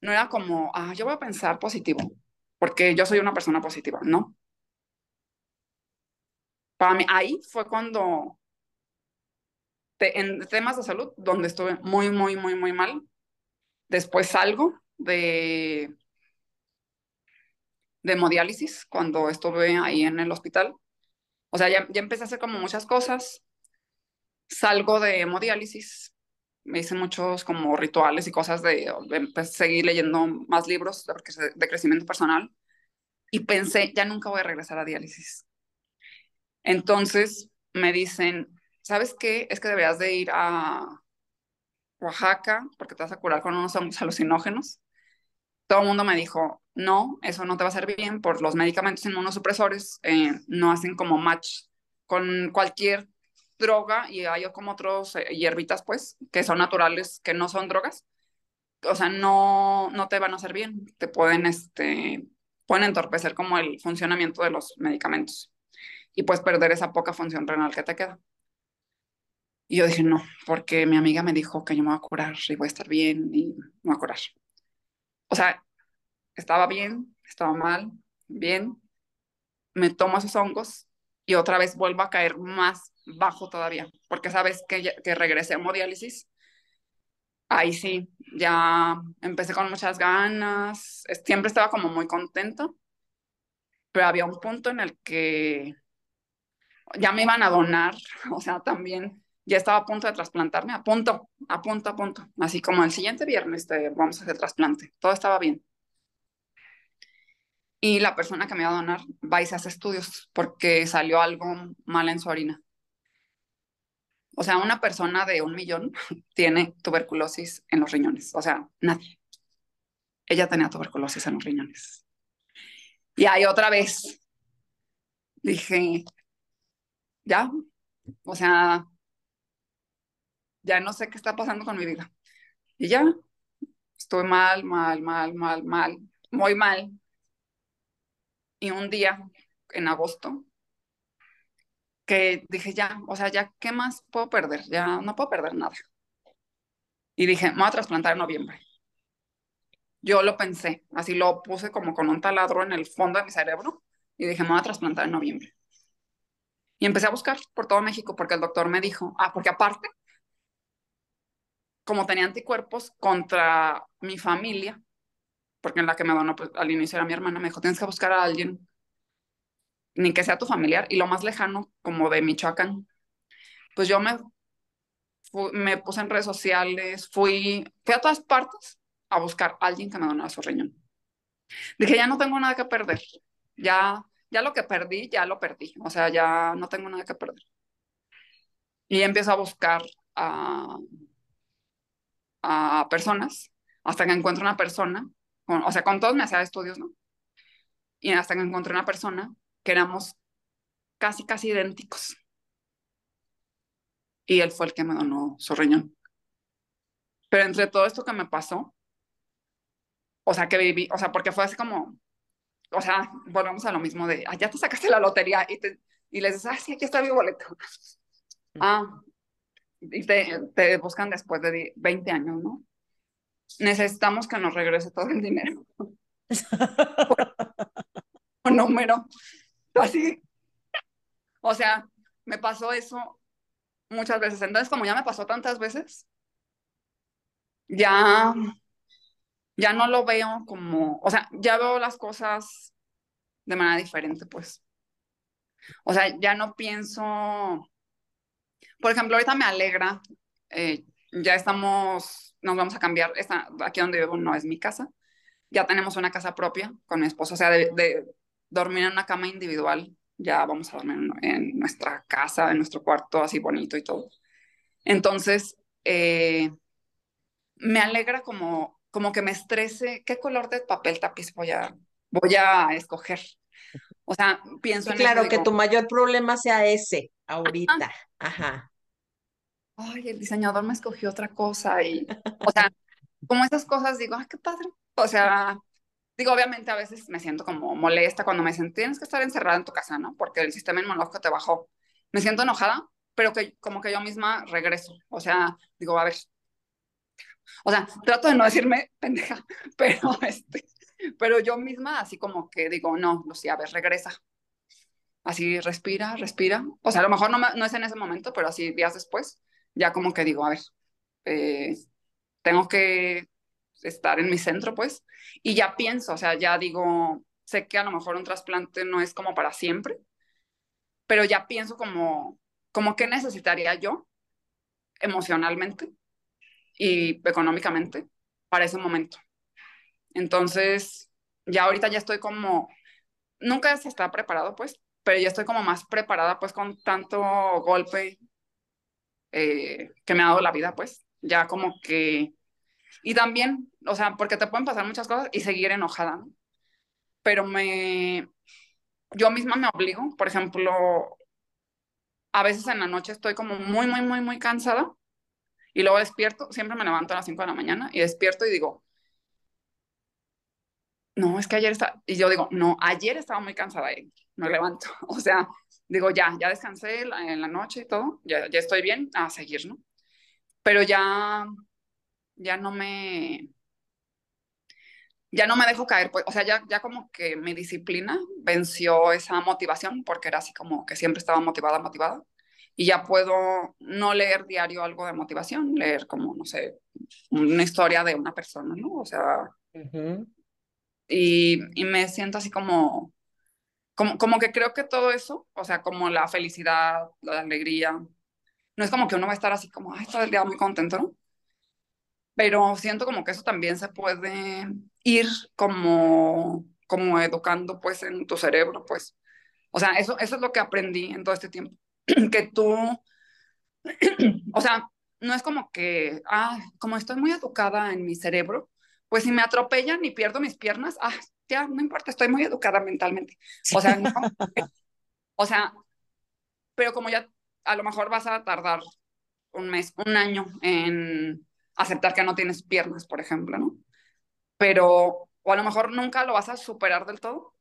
no era como, ah, yo voy a pensar positivo, porque yo soy una persona positiva, ¿no? Para mí, ahí fue cuando, en temas de salud, donde estuve muy, muy, muy, muy mal. Después salgo de, de hemodiálisis cuando estuve ahí en el hospital. O sea, ya, ya empecé a hacer como muchas cosas. Salgo de hemodiálisis, me hice muchos como rituales y cosas de, de seguir leyendo más libros de, de crecimiento personal y pensé, ya nunca voy a regresar a diálisis. Entonces me dicen, ¿sabes qué? Es que deberías de ir a Oaxaca porque te vas a curar con unos alucinógenos. Todo el mundo me dijo, no, eso no te va a hacer bien por los medicamentos inmunosupresores, eh, no hacen como match con cualquier droga y hay como otros eh, hierbitas, pues, que son naturales, que no son drogas. O sea, no, no te van a hacer bien, te pueden, este, pueden entorpecer como el funcionamiento de los medicamentos y puedes perder esa poca función renal que te queda. Y yo dije, no, porque mi amiga me dijo que yo me voy a curar y voy a estar bien y me voy a curar. O sea, estaba bien, estaba mal, bien, me tomo esos hongos y otra vez vuelvo a caer más bajo todavía, porque sabes que, que regresé a hemodiálisis. Ahí sí, ya empecé con muchas ganas, siempre estaba como muy contento, pero había un punto en el que ya me iban a donar, o sea, también ya estaba a punto de trasplantarme, a punto, a punto, a punto, así como el siguiente viernes te vamos a hacer trasplante, todo estaba bien y la persona que me va a donar va y se hace estudios porque salió algo mal en su orina. O sea, una persona de un millón tiene tuberculosis en los riñones. O sea, nadie. Ella tenía tuberculosis en los riñones. Y ahí otra vez dije, ya, o sea, ya no sé qué está pasando con mi vida. Y ya, estoy mal, mal, mal, mal, mal, muy mal. Y un día, en agosto, que dije, ya, o sea, ya, ¿qué más puedo perder? Ya no puedo perder nada. Y dije, me voy a trasplantar en noviembre. Yo lo pensé, así lo puse como con un taladro en el fondo de mi cerebro y dije, me voy a trasplantar en noviembre. Y empecé a buscar por todo México porque el doctor me dijo, ah, porque aparte, como tenía anticuerpos contra mi familia, porque en la que me donó pues, al inicio era mi hermana, me dijo, tienes que buscar a alguien, ni que sea tu familiar, y lo más lejano, como de Michoacán. Pues yo me, me puse en redes sociales, fui, fui a todas partes a buscar a alguien que me donara su riñón. Dije, ya no tengo nada que perder, ya, ya lo que perdí, ya lo perdí, o sea, ya no tengo nada que perder. Y empiezo a buscar a, a personas hasta que encuentro una persona o sea, con todos me hacía estudios, ¿no? Y hasta que encontré una persona que éramos casi, casi idénticos. Y él fue el que me donó su riñón. Pero entre todo esto que me pasó, o sea, que viví, o sea, porque fue así como, o sea, volvemos a lo mismo de, ah, ya te sacaste la lotería y, te, y les dices, ah, sí, aquí está mi boleto. ah, y te, te buscan después de 20 años, ¿no? Necesitamos que nos regrese todo el dinero. Un número. Así. O sea, me pasó eso muchas veces. Entonces, como ya me pasó tantas veces, ya, ya no lo veo como, o sea, ya veo las cosas de manera diferente, pues. O sea, ya no pienso, por ejemplo, ahorita me alegra, eh, ya estamos, nos vamos a cambiar, esta, aquí donde vivo no es mi casa, ya tenemos una casa propia con mi esposo, o sea, de, de dormir en una cama individual, ya vamos a dormir en, nuestra casa, en nuestro cuarto así bonito y todo. Entonces, eh, me alegra como, como que me estrese, ¿qué color de papel tapiz voy a, voy a escoger? O sea, pienso en Claro, que tu mayor problema sea ese, ahorita. Ajá. Ay, el diseñador me escogió otra cosa y, o sea, como esas cosas digo, ay, qué padre. O sea, digo, obviamente a veces me siento como molesta cuando me dicen, tienes que estar encerrada en tu casa, ¿no? Porque el sistema inmunológico te bajó. Me siento enojada, pero que como que yo misma regreso. O sea, digo, a ver. O sea, trato de no decirme pendeja, pero este, pero yo misma así como que digo, no, Lucía, a ver, regresa. Así respira, respira. O sea, a lo mejor no, no es en ese momento, pero así días después, ya como que digo, a ver, eh, tengo que estar en mi centro, pues, y ya pienso, o sea, ya digo, sé que a lo mejor un trasplante no es como para siempre, pero ya pienso como, como qué necesitaría yo emocionalmente y económicamente para ese momento. Entonces, ya ahorita ya estoy como, nunca se está preparado, pues, pero ya estoy como más preparada, pues, con tanto golpe eh, que me ha dado la vida, pues, ya como que, y también, o sea, porque te pueden pasar muchas cosas y seguir enojada, ¿no? Pero me, yo misma me obligo, por ejemplo, a veces en la noche estoy como muy, muy, muy, muy cansada y luego despierto, siempre me levanto a las 5 de la mañana y despierto y digo, no, es que ayer estaba, y yo digo, no, ayer estaba muy cansada y me levanto, o sea, digo, ya, ya descansé en la noche y todo, ya, ya estoy bien, a seguir, ¿no? Pero ya, ya no me, ya no me dejo caer, pues, o sea, ya, ya como que mi disciplina venció esa motivación, porque era así como que siempre estaba motivada, motivada, y ya puedo no leer diario algo de motivación, leer como, no sé, una historia de una persona, ¿no? O sea, y, y, me siento así como, como, como que creo que todo eso, o sea, como la felicidad, la alegría, no es como que uno va a estar así como, ay, todo el día muy contento, ¿no? Pero siento como que eso también se puede ir como, como educando pues en tu cerebro, pues. O sea, eso, eso es lo que aprendí en todo este tiempo. que tú, o sea, no es como que, ah, como estoy muy educada en mi cerebro, pues si me atropellan y pierdo mis piernas, ah, ya, no importa, estoy muy educada mentalmente. O sea, o sea, pero como ya a lo mejor vas a tardar un mes, un año en aceptar que no tienes piernas, por ejemplo, ¿no? Pero, o a lo mejor nunca lo vas a superar del todo,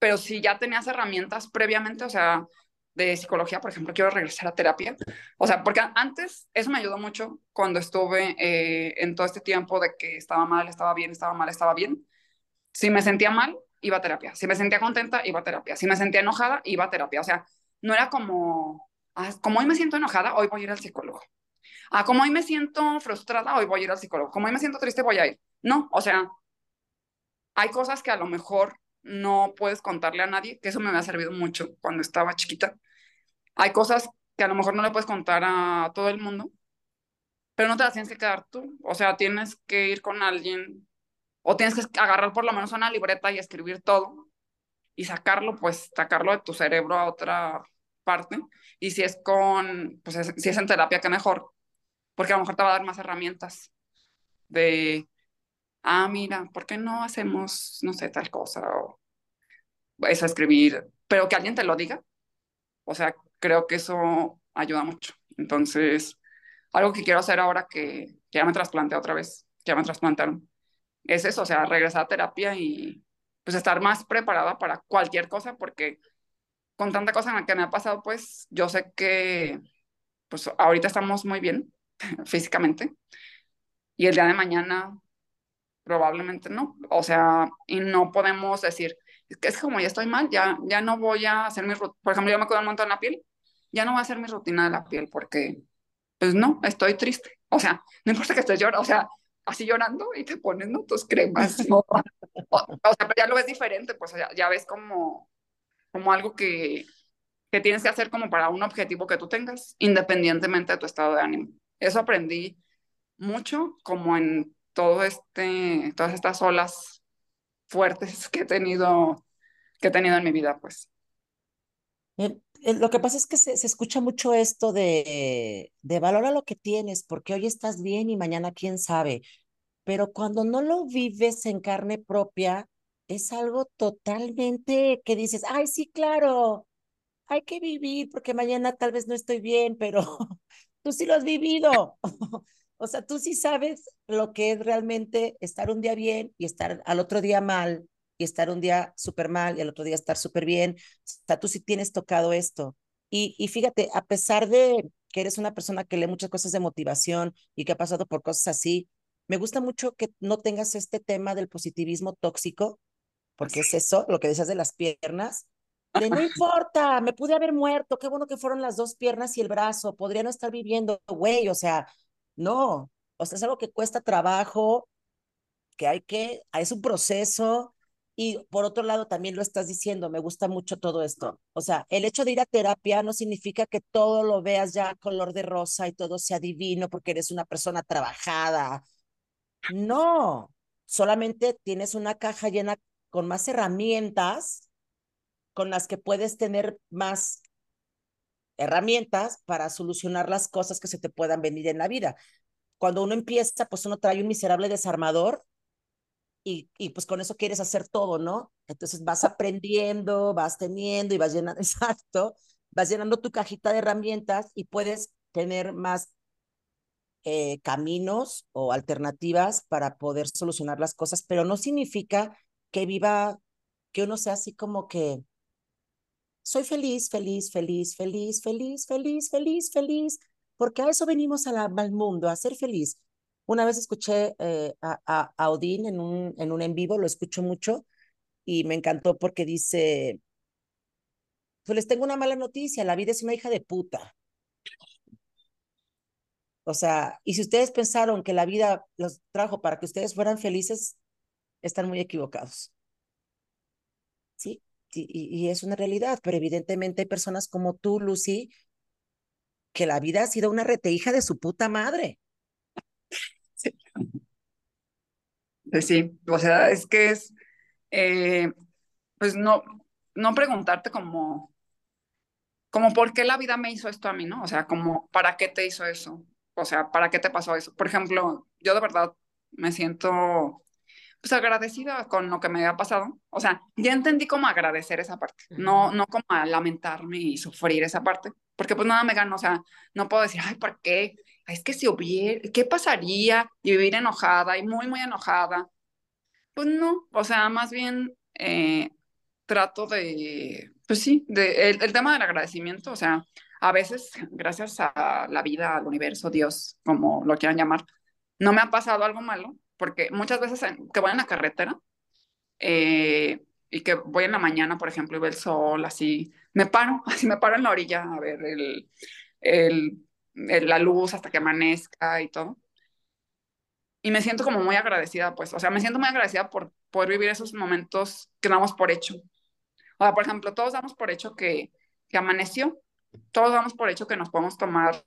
pero si ya tenías herramientas previamente, o sea, de psicología, por ejemplo, quiero regresar a terapia. O sea, porque antes eso me ayudó mucho cuando estuve eh, en todo este tiempo de que estaba mal, estaba bien, estaba mal, estaba bien. Si me sentía mal, iba a terapia. Si me sentía contenta, iba a terapia. Si me sentía enojada, iba a terapia. O sea, no era como, ah, como hoy me siento enojada, hoy voy a ir al psicólogo. Ah, como hoy me siento frustrada, hoy voy a ir al psicólogo. Como hoy me siento triste, voy a ir. No, o sea, hay cosas que a lo mejor no puedes contarle a nadie, que eso me ha servido mucho cuando estaba chiquita. Hay cosas que a lo mejor no le puedes contar a todo el mundo, pero no te las tienes que quedar tú. O sea, tienes que ir con alguien o tienes que agarrar por lo menos una libreta y escribir todo y sacarlo, pues sacarlo de tu cerebro a otra parte. Y si es con, pues si es en terapia, que mejor, porque a lo mejor te va a dar más herramientas de ah, mira, ¿por qué no hacemos, no sé, tal cosa? O eso, escribir, pero que alguien te lo diga. O sea, creo que eso ayuda mucho. Entonces, algo que quiero hacer ahora que, ya me trasplanté otra vez, ya me trasplantaron, es eso, o sea, regresar a terapia y pues estar más preparada para cualquier cosa, porque con tanta cosa en la que me ha pasado, pues yo sé que pues ahorita estamos muy bien físicamente y el día de mañana probablemente no. O sea, y no podemos decir, es que es como ya estoy mal, ya, ya no voy a hacer mi. Por ejemplo, yo me cuido un montón la piel, ya no voy a hacer mi rutina de la piel porque, pues no, estoy triste. O sea, no importa que estés llorando, o sea, así llorando y te pones ¿no? tus cremas. o, sea, pero ya lo ves diferente, pues ya, ya ves como, como algo que, que tienes que hacer como para un objetivo que tú tengas, independientemente de tu estado de ánimo. Eso aprendí mucho como en todo este, todas estas olas fuertes que he tenido, que he tenido en mi vida, pues. Lo que pasa es que se, escucha mucho esto de, de valora lo que tienes, porque hoy estás bien y mañana quién sabe. Pero cuando no lo vives en carne propia, es algo totalmente que dices, ay, sí, claro, hay que vivir porque mañana tal vez no estoy bien, pero tú sí lo has vivido. O sea, tú sí sabes lo que es realmente estar un día bien y estar al otro día mal y estar un día súper mal y al otro día estar súper bien. O sea, tú sí tienes tocado esto. Y, y fíjate, a pesar de que eres una persona que lee muchas cosas de motivación y que ha pasado por cosas así, me gusta mucho que no tengas este tema del positivismo tóxico, porque es eso, lo que decías de las piernas, de no importa, me pude haber muerto, qué bueno que fueron las dos piernas y el brazo, podría no estar viviendo, güey, o sea, no, o sea, es algo que cuesta trabajo, que hay que, es un proceso. Y por otro lado, también lo estás diciendo, me gusta mucho todo esto. O sea, el hecho de ir a terapia no significa que todo lo veas ya color de rosa y todo sea divino porque eres una persona trabajada. No, solamente tienes una caja llena con más herramientas con las que puedes tener más herramientas para solucionar las cosas que se te puedan venir en la vida. Cuando uno empieza, pues uno trae un miserable desarmador y, y pues con eso quieres hacer todo, ¿no? Entonces vas aprendiendo, vas teniendo y vas llenando, exacto, vas llenando tu cajita de herramientas y puedes tener más eh, caminos o alternativas para poder solucionar las cosas, pero no significa que viva, que uno sea así como que soy feliz, feliz, feliz, feliz, feliz, feliz, feliz, feliz, porque a eso venimos al mundo, a ser feliz. Una vez escuché eh, a, a, Odín en un, en un en vivo, lo escucho mucho y me encantó porque dice, pues les tengo una mala noticia, la vida es una hija de puta. O sea, y si ustedes pensaron que la vida los trajo para que ustedes fueran felices, están muy equivocados. ¿Sí? y, es una realidad, pero evidentemente hay personas como tú, Lucy, que la vida ha sido una reteija de su puta madre. Pues sí, o sea, es que es, eh, pues no, no preguntarte como, como por qué la vida me hizo esto a mí, ¿no? O sea, como, ¿para qué te hizo eso? O sea, ¿para qué te pasó eso? Por ejemplo, yo de verdad me siento pues agradecida con lo que me había pasado. O sea, ya entendí cómo agradecer esa parte, no, no como a lamentarme y sufrir esa parte, porque pues nada me gano, o sea, no puedo decir, ay, ¿por qué? Es que si hubiera, ¿qué pasaría? Y vivir enojada y muy, muy enojada. Pues no, o sea, más bien eh, trato de, pues sí, de, el, el tema del agradecimiento, o sea, a veces, gracias a la vida, al universo, Dios, como lo quieran llamar, no me ha pasado algo malo, porque muchas veces que voy en la carretera eh, y que voy en la mañana, por ejemplo, y veo el sol, así, me paro, así me paro en la orilla a ver el, el, la luz hasta que amanezca y todo. Y me siento como muy agradecida, pues, o sea, me siento muy agradecida por poder vivir esos momentos que damos por hecho. O sea, por ejemplo, todos damos por hecho que, que amaneció, todos damos por hecho que nos podemos tomar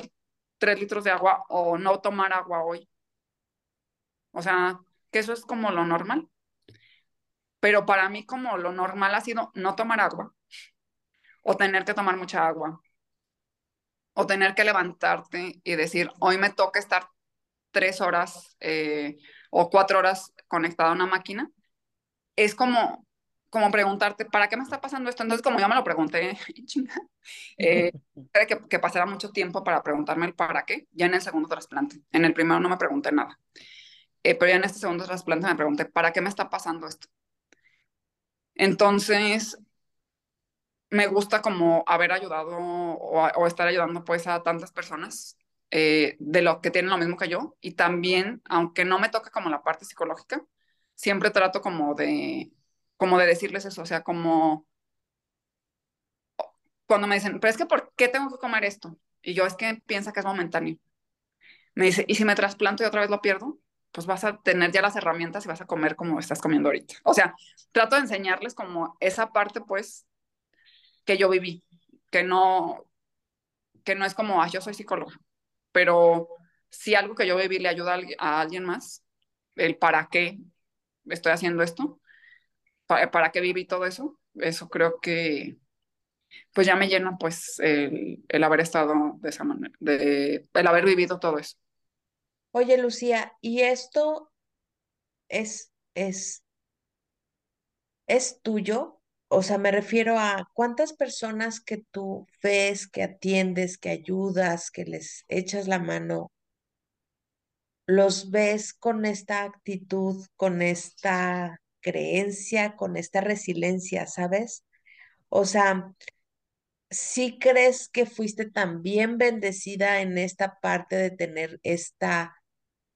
tres litros de agua o no tomar agua hoy. O sea, que eso es como lo normal. Pero para mí como lo normal ha sido no tomar agua o tener que tomar mucha agua o tener que levantarte y decir, hoy me toca estar tres horas eh, o cuatro horas conectada a una máquina, es como, como preguntarte, ¿para qué me está pasando esto? Entonces, como yo me lo pregunté, eh, que, que pasara mucho tiempo para preguntarme el para qué, ya en el segundo trasplante. En el primero no me pregunté nada. Eh, pero ya en este segundo trasplante me pregunté, ¿para qué me está pasando esto? Entonces, me gusta como haber ayudado o, estar ayudando pues a tantas personas eh, de lo que tienen lo mismo que yo y también, aunque no me toca como la parte psicológica, siempre trato como de, como de decirles eso, o sea, como cuando me dicen, pero es que ¿por qué tengo que comer esto? Y yo es que piensa que es momentáneo. Me dice, ¿y si me trasplanto y otra vez lo pierdo? Pues vas a tener ya las herramientas y vas a comer como estás comiendo ahorita. O sea, trato de enseñarles como esa parte, pues, que yo viví, que no, que no es como, ah, yo soy psicóloga, pero si algo que yo viví le ayuda a alguien más, el para qué estoy haciendo esto, para, para qué viví todo eso, eso creo que pues ya me llena pues el, el haber estado de esa manera, el haber vivido todo eso. Oye, Lucía, ¿y esto es, es, es tuyo? O sea, me refiero a cuántas personas que tú ves, que atiendes, que ayudas, que les echas la mano, los ves con esta actitud, con esta creencia, con esta resiliencia, ¿sabes? O sea, ¿sí crees que fuiste también bendecida en esta parte de tener esta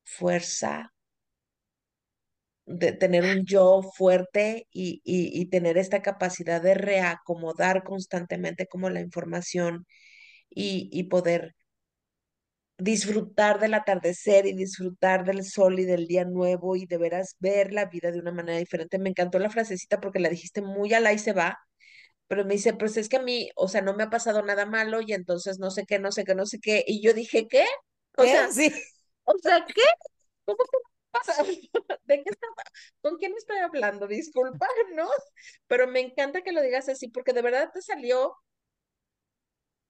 fuerza de tener un yo fuerte y, y, tener esta capacidad de reacomodar constantemente como la información y, y poder disfrutar del atardecer y disfrutar del sol y del día nuevo y de veras ver la vida de una manera diferente. Me encantó la frasecita porque la dijiste muy al y se va, pero me dice, pues es que a mí, o sea, no me ha pasado nada malo y entonces no sé qué, no sé qué, no sé qué. Y yo dije, ¿qué? O sea, sí. O sea, ¿qué? ¿Cómo que pasa? ¿De qué está? ¿Con quién estoy hablando? Disculpa, ¿no? Pero me encanta que lo digas así porque de verdad te salió,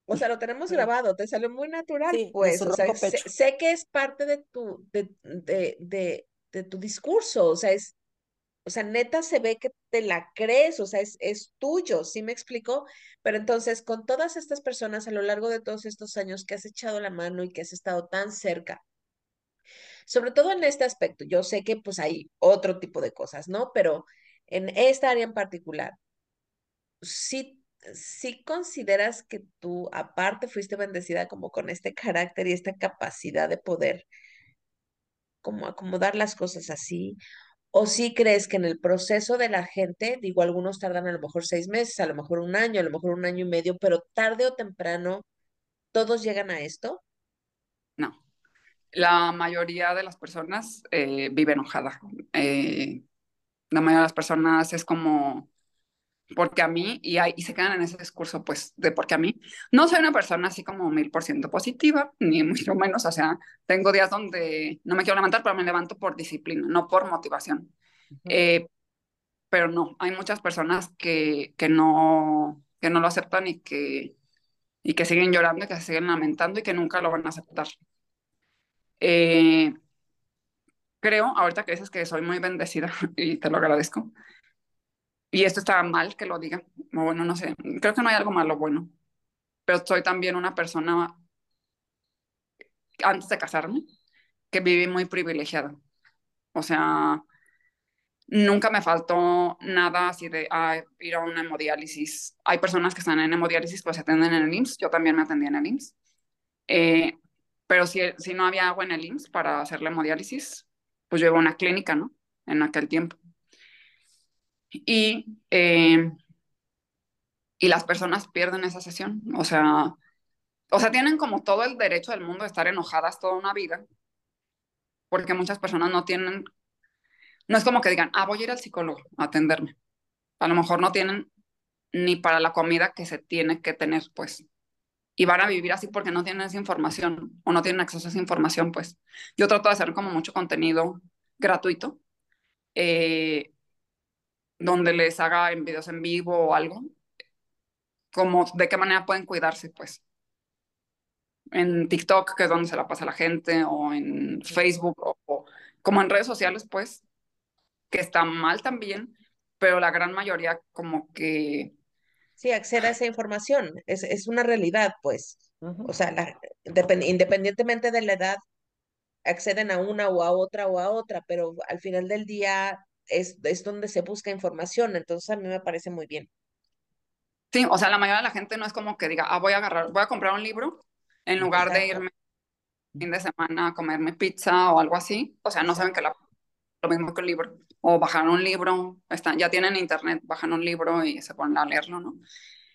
o sea, lo tenemos grabado, te salió muy natural, pues, o sea, sé, que es parte de tu, de, de, de, de tu discurso, o sea, es, o sea, neta se ve que te la crees, o sea, es, es tuyo, ¿sí me explico? Pero entonces, con todas estas personas a lo largo de todos estos años que has echado la mano y que has estado tan cerca, sobre todo en este aspecto. Yo sé que pues hay otro tipo de cosas, ¿no? Pero en esta área en particular, sí, sí consideras que tú aparte fuiste bendecida como con este carácter y esta capacidad de poder como acomodar las cosas así. ¿O sí crees que en el proceso de la gente, digo, algunos tardan a lo mejor seis meses, a lo mejor un año, a lo mejor un año y medio, pero tarde o temprano, todos llegan a esto? La mayoría de las personas eh, vive enojada. Eh, la mayoría de las personas es como, porque a mí, y, y se quedan en ese discurso, pues, de porque a mí. No soy una persona así como mil por ciento positiva, ni mucho menos, o sea, tengo días donde no me quiero levantar, pero me levanto por disciplina, no por motivación. Eh, pero no, hay muchas personas que, que, no, que no lo aceptan y que, y que siguen llorando y que se siguen lamentando y que nunca lo van a aceptar. Eh, creo, ahorita que dices que soy muy bendecida y te lo agradezco, y esto está mal que lo diga, o bueno, no sé, creo que no hay algo malo bueno, pero soy también una persona, antes de casarme, que viví muy privilegiada. O sea, nunca me faltó nada así de ir a una hemodiálisis. Hay personas que están en hemodiálisis, pues se atenden en el IMSS, yo también me atendí en el IMSS. Pero si, si no había agua en el IMSS para hacer la hemodiálisis, pues yo iba a una clínica, ¿no? En aquel tiempo. Y, eh, y las personas pierden esa sesión. O sea, o sea, tienen como todo el derecho del mundo de estar enojadas toda una vida, porque muchas personas no tienen, no es como que digan, ah, voy a ir al psicólogo a atenderme. A lo mejor no tienen ni para la comida que se tiene que tener, pues y van a vivir así porque no tienen esa información o no tienen acceso a esa información, pues yo trato de hacer como mucho contenido gratuito, eh, donde les haga en videos en vivo o algo, como de qué manera pueden cuidarse, pues. En TikTok, que es donde se la pasa la gente, o en Facebook, o, como en redes sociales, pues, que está mal también, pero la gran mayoría como que Sí, accede a esa información, es, es una realidad, pues. O sea, la, independientemente de la edad, acceden a una o a otra o a otra, pero al final del día es, es donde se busca información, entonces a mí me parece muy bien. Sí, o sea, la mayoría de la gente no es como que diga, ah, voy a agarrar, voy a comprar un libro en lugar de irme fin de semana a comerme pizza o algo así. O sea, no saben que la, lo mismo que el libro. O bajar un libro, están, ya tienen internet, bajan un libro y se ponen a leerlo, ¿no?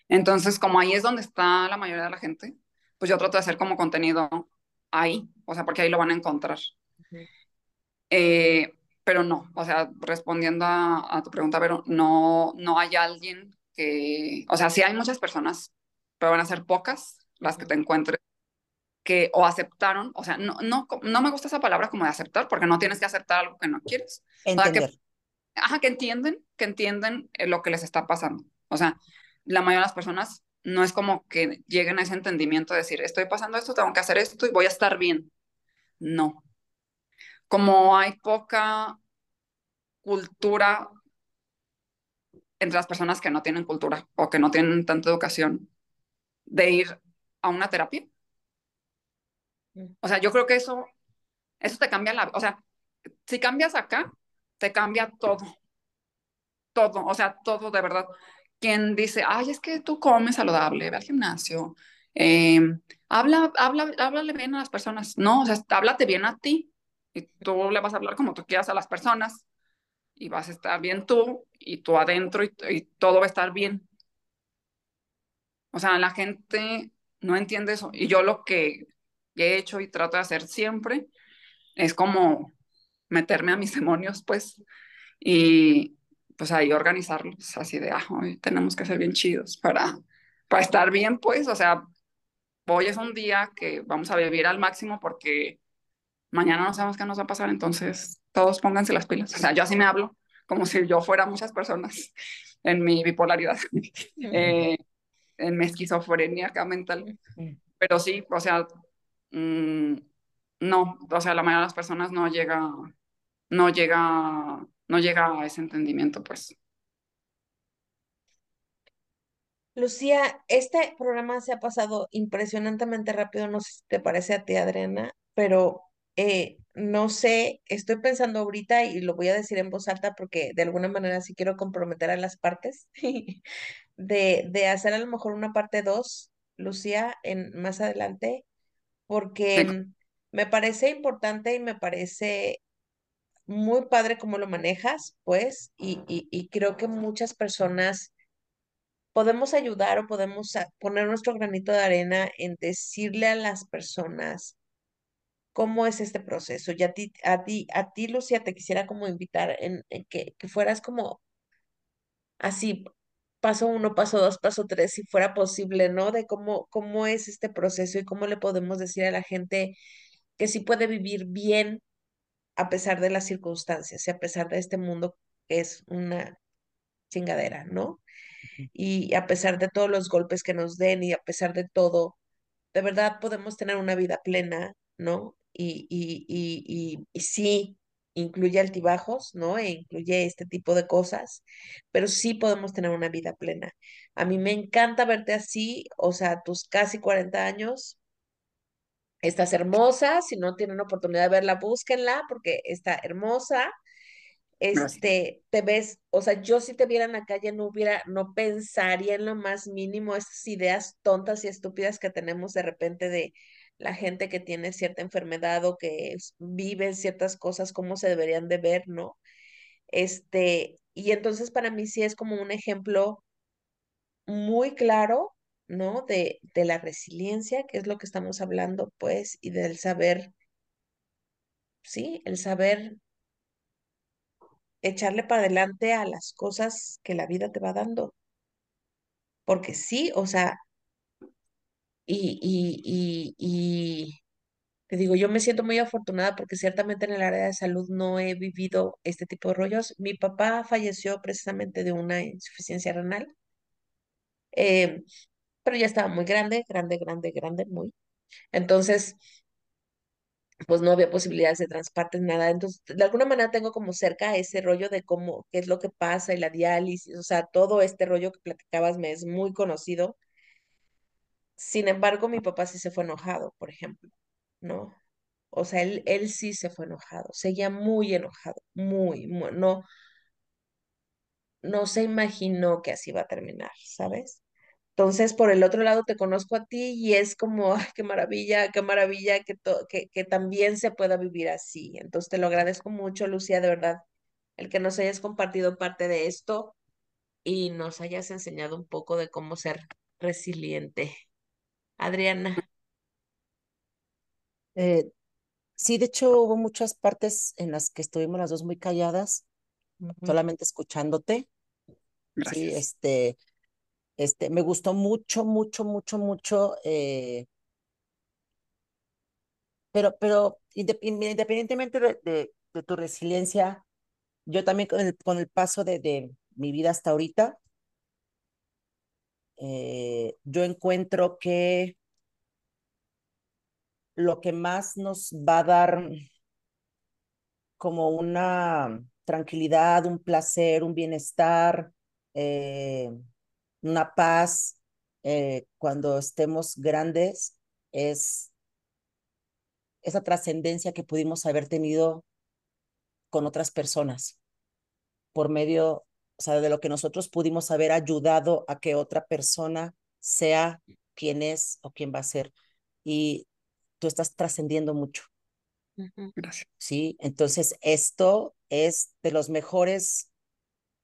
Entonces, como ahí es donde está la mayoría de la gente, pues yo trato de hacer como contenido ahí, o sea, porque ahí lo van a encontrar. eh, pero no, o sea, respondiendo a, a, tu pregunta, pero no, no hay alguien que, o sea, sí hay muchas personas, pero van a ser pocas las que te encuentres que o aceptaron, o sea, no, no, no me gusta esa palabra como de aceptar, porque no tienes que aceptar algo que no quieres. Entender. O sea, que, ajá, que entienden, que entienden lo que les está pasando. O sea, la mayoría de las personas no es como que lleguen a ese entendimiento de decir, estoy pasando esto, tengo que hacer esto y voy a estar bien. No. Como hay poca cultura entre las personas que no tienen cultura o que no tienen tanta educación de ir a una terapia, o sea, yo creo que eso, eso te cambia la, o sea, si cambias acá, te cambia todo, todo, o sea, todo de verdad. Quien dice, ay, es que tú comes saludable, ve al gimnasio, eh, habla, habla, háblale bien a las personas, no, o sea, háblate bien a ti y tú le vas a hablar como tú quieras a las personas y vas a estar bien tú y tú adentro y, y todo va a estar bien. O sea, la gente no entiende eso y yo lo que he hecho y trato de hacer siempre es como meterme a mis demonios, pues, y pues ahí organizarlos, así de, ah, hoy tenemos que ser bien chidos para, para estar bien, pues, o sea, hoy es un día que vamos a vivir al máximo porque mañana no sabemos qué nos va a pasar, entonces todos pónganse las pilas, o sea, yo así me hablo, como si yo fuera muchas personas en mi bipolaridad, eh, en mi esquizofrenia acá mental, pero sí, o sea, mmm, no, o sea, la mayoría de las personas no llega, no llega, no llega a ese entendimiento, pues. Lucía, este programa se ha pasado impresionantemente rápido, no sé si te parece a ti, Adriana, pero eh, no sé, estoy pensando ahorita y lo voy a decir en voz alta porque de alguna manera sí quiero comprometer a las partes de, de hacer a lo mejor una parte 2, Lucía, en más adelante, porque Sí. me parece importante y me parece muy padre cómo lo manejas, pues, y, y, y creo que muchas personas podemos ayudar o podemos poner nuestro granito de arena en decirle a las personas cómo es este proceso. Y a ti, a ti, a ti, Lucía, te quisiera como invitar en, en que, que fueras como así, paso uno, paso dos, paso tres, si fuera posible, ¿no? De cómo, cómo es este proceso y cómo le podemos decir a la gente que sí puede vivir bien a pesar de las circunstancias y a pesar de este mundo que es una chingadera, ¿no? Y a pesar de todos los golpes que nos den y a pesar de todo, de verdad podemos tener una vida plena, ¿no? Y, y, y, y, y sí, incluye altibajos, ¿no? E incluye este tipo de cosas, pero sí podemos tener una vida plena. A mí me encanta verte así, o sea, tus casi 40 años, estás hermosa, si no tienen oportunidad de verla, búsquenla porque está hermosa este, te ves, o sea, yo si te viera en la calle no hubiera, no pensaría en lo más mínimo estas ideas tontas y estúpidas que tenemos de repente de la gente que tiene cierta enfermedad o que vive ciertas cosas, cómo se deberían de ver, ¿no? Este, y entonces para mí sí es como un ejemplo muy claro, ¿no? De, de la resiliencia, que es lo que estamos hablando, pues, y del saber, sí, el saber echarle para adelante a las cosas que la vida te va dando. Porque sí, o sea, y, y, y, y te digo, yo me siento muy afortunada porque ciertamente en el área de salud no he vivido este tipo de rollos. Mi papá falleció precisamente de una insuficiencia renal, eh, pero ya estaba muy grande, grande, grande, grande, muy. Entonces, pues no había posibilidades de transporte, nada. Entonces, de alguna manera tengo como cerca ese rollo de cómo, qué es lo que pasa y la diálisis, o sea, todo este rollo que platicabas me es muy conocido. Sin embargo, mi papá sí se fue enojado, por ejemplo, ¿no? O sea, él, él sí se fue enojado, seguía muy enojado, muy, muy, no, no se imaginó que así iba a terminar, ¿sabes? Entonces, por el otro lado, te conozco a ti y es como, qué maravilla, qué maravilla que, que, que también se pueda vivir así. Entonces, te lo agradezco mucho, Lucía, de verdad, el que nos hayas compartido parte de esto y nos hayas enseñado un poco de cómo ser resiliente. Adriana. Eh, sí, de hecho hubo muchas partes en las que estuvimos las dos muy calladas, solamente escuchándote. Gracias. Sí, este, este, me gustó mucho, mucho, mucho, mucho. Eh, pero, pero independientemente de, de, de, tu resiliencia, yo también con el, con el paso de, de mi vida hasta ahorita, eh, yo encuentro que lo que más nos va a dar como una tranquilidad, un placer, un bienestar, eh, una paz eh, cuando estemos grandes es esa trascendencia que pudimos haber tenido con otras personas por medio, o sea, de lo que nosotros pudimos haber ayudado a que otra persona sea quien es o quien va a ser. Y tú estás trascendiendo mucho. Gracias. Sí, entonces esto es de los mejores,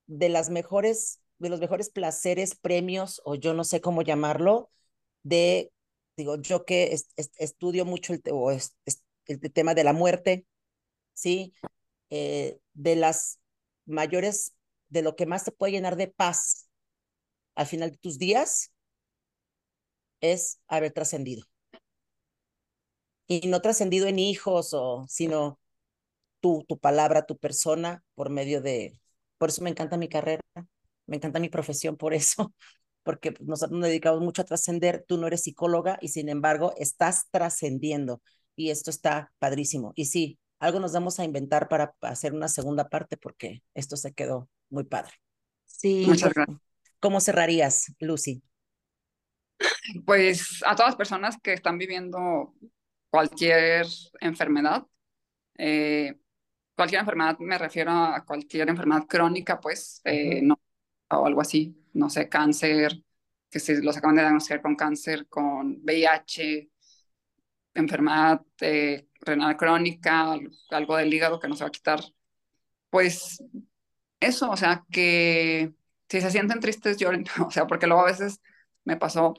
de las mejores, de los mejores placeres, premios, o yo no sé cómo llamarlo, de, digo, yo que es, es, estudio mucho el, o es, el, tema de la muerte, ¿sí? Eh, de las mayores, de lo que más te puede llenar de paz al final de tus días, es haber trascendido y no trascendido en hijos, o, sino tu, tu palabra, tu persona, por medio de... Por eso me encanta mi carrera, me encanta mi profesión, por eso, porque nosotros nos dedicamos mucho a trascender, tú no eres psicóloga y sin embargo estás trascendiendo y esto está padrísimo. Y sí, algo nos vamos a inventar para hacer una segunda parte porque esto se quedó muy padre. Sí. Muchas gracias. ¿Cómo cerrarías, Lucy? Pues a todas las personas que están viviendo cualquier enfermedad. Eh, cualquier enfermedad, me refiero a cualquier enfermedad crónica, pues, eh, no, o algo así, no sé, cáncer, que se los acaban de diagnosticar con cáncer, con VIH, enfermedad eh, renal crónica, algo del hígado que no se va a quitar. Pues eso, o sea, que si se sienten tristes, lloren, o sea, porque luego a veces me pasó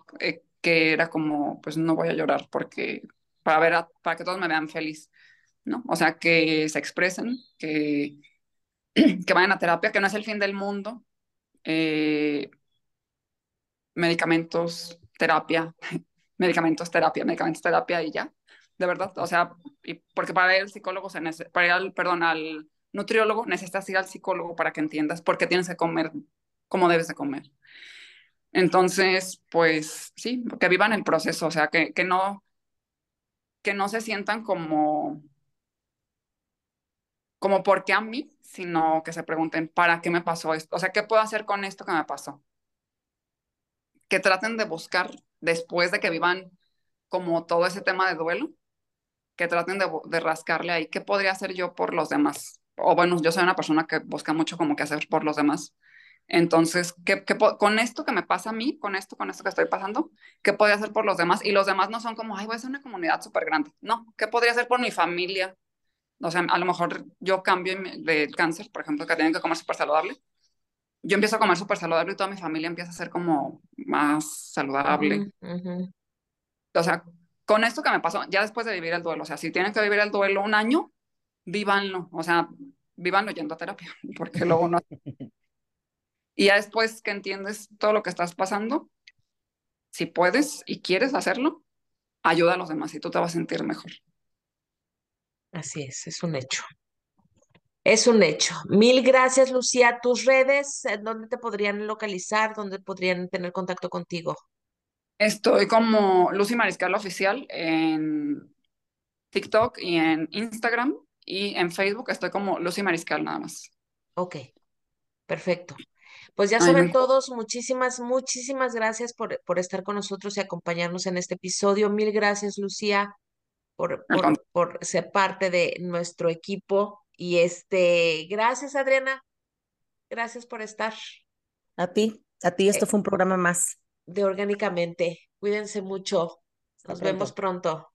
que era como, pues no voy a llorar porque para, ver para que todos me vean feliz, ¿no? O sea, que se expresen, que, que vayan a terapia, que no es el fin del mundo. Eh, medicamentos, terapia, medicamentos, terapia, medicamentos, terapia y ya, de verdad. O sea, y porque para el psicólogo, se para ir al, perdón, al nutriólogo necesitas ir al psicólogo para que entiendas por qué tienes que comer como debes de comer. Entonces, pues sí, que vivan el proceso, o sea, que, que no, que no se sientan como, como por qué a mí, sino que se pregunten, ¿para qué me pasó esto? O sea, ¿qué puedo hacer con esto que me pasó? Que traten de buscar, después de que vivan como todo ese tema de duelo, que traten de, de rascarle ahí, ¿qué podría hacer yo por los demás? O bueno, yo soy una persona que busca mucho como qué hacer por los demás. Entonces, ¿qué, qué, con esto que me pasa a mí, con esto, con esto que estoy pasando, ¿qué podría hacer por los demás? Y los demás no son como, ay, voy a ser una comunidad súper grande. No, ¿qué podría hacer por mi familia? O sea, a lo mejor yo cambio del cáncer, por ejemplo, que tienen que comer súper saludable. Yo empiezo a comer súper saludable y toda mi familia empieza a ser como más saludable. Uh -huh. O sea, con esto que me pasó, ya después de vivir el duelo, o sea, si tienen que vivir el duelo un año, vívanlo. O sea, vívanlo yendo a terapia, porque luego no. Y ya después que entiendes todo lo que estás pasando, si puedes y quieres hacerlo, ayuda a los demás y tú te vas a sentir mejor. Así es, es un hecho. Es un hecho. Mil gracias, Lucía. ¿Tus redes, dónde te podrían localizar? ¿Dónde podrían tener contacto contigo? Estoy como Lucy Mariscal Oficial en TikTok y en Instagram y en Facebook estoy como Lucy Mariscal nada más. Ok, perfecto. Pues ya saben todos, muchísimas, muchísimas gracias por, por estar con nosotros y acompañarnos en este episodio. Mil gracias, Lucía. por, por, por ser parte de nuestro equipo. Y este, gracias, Adriana. Gracias por estar. A ti, a ti, esto Eh, fue un programa más. De Orgánicamente. Cuídense mucho. Nos vemos pronto.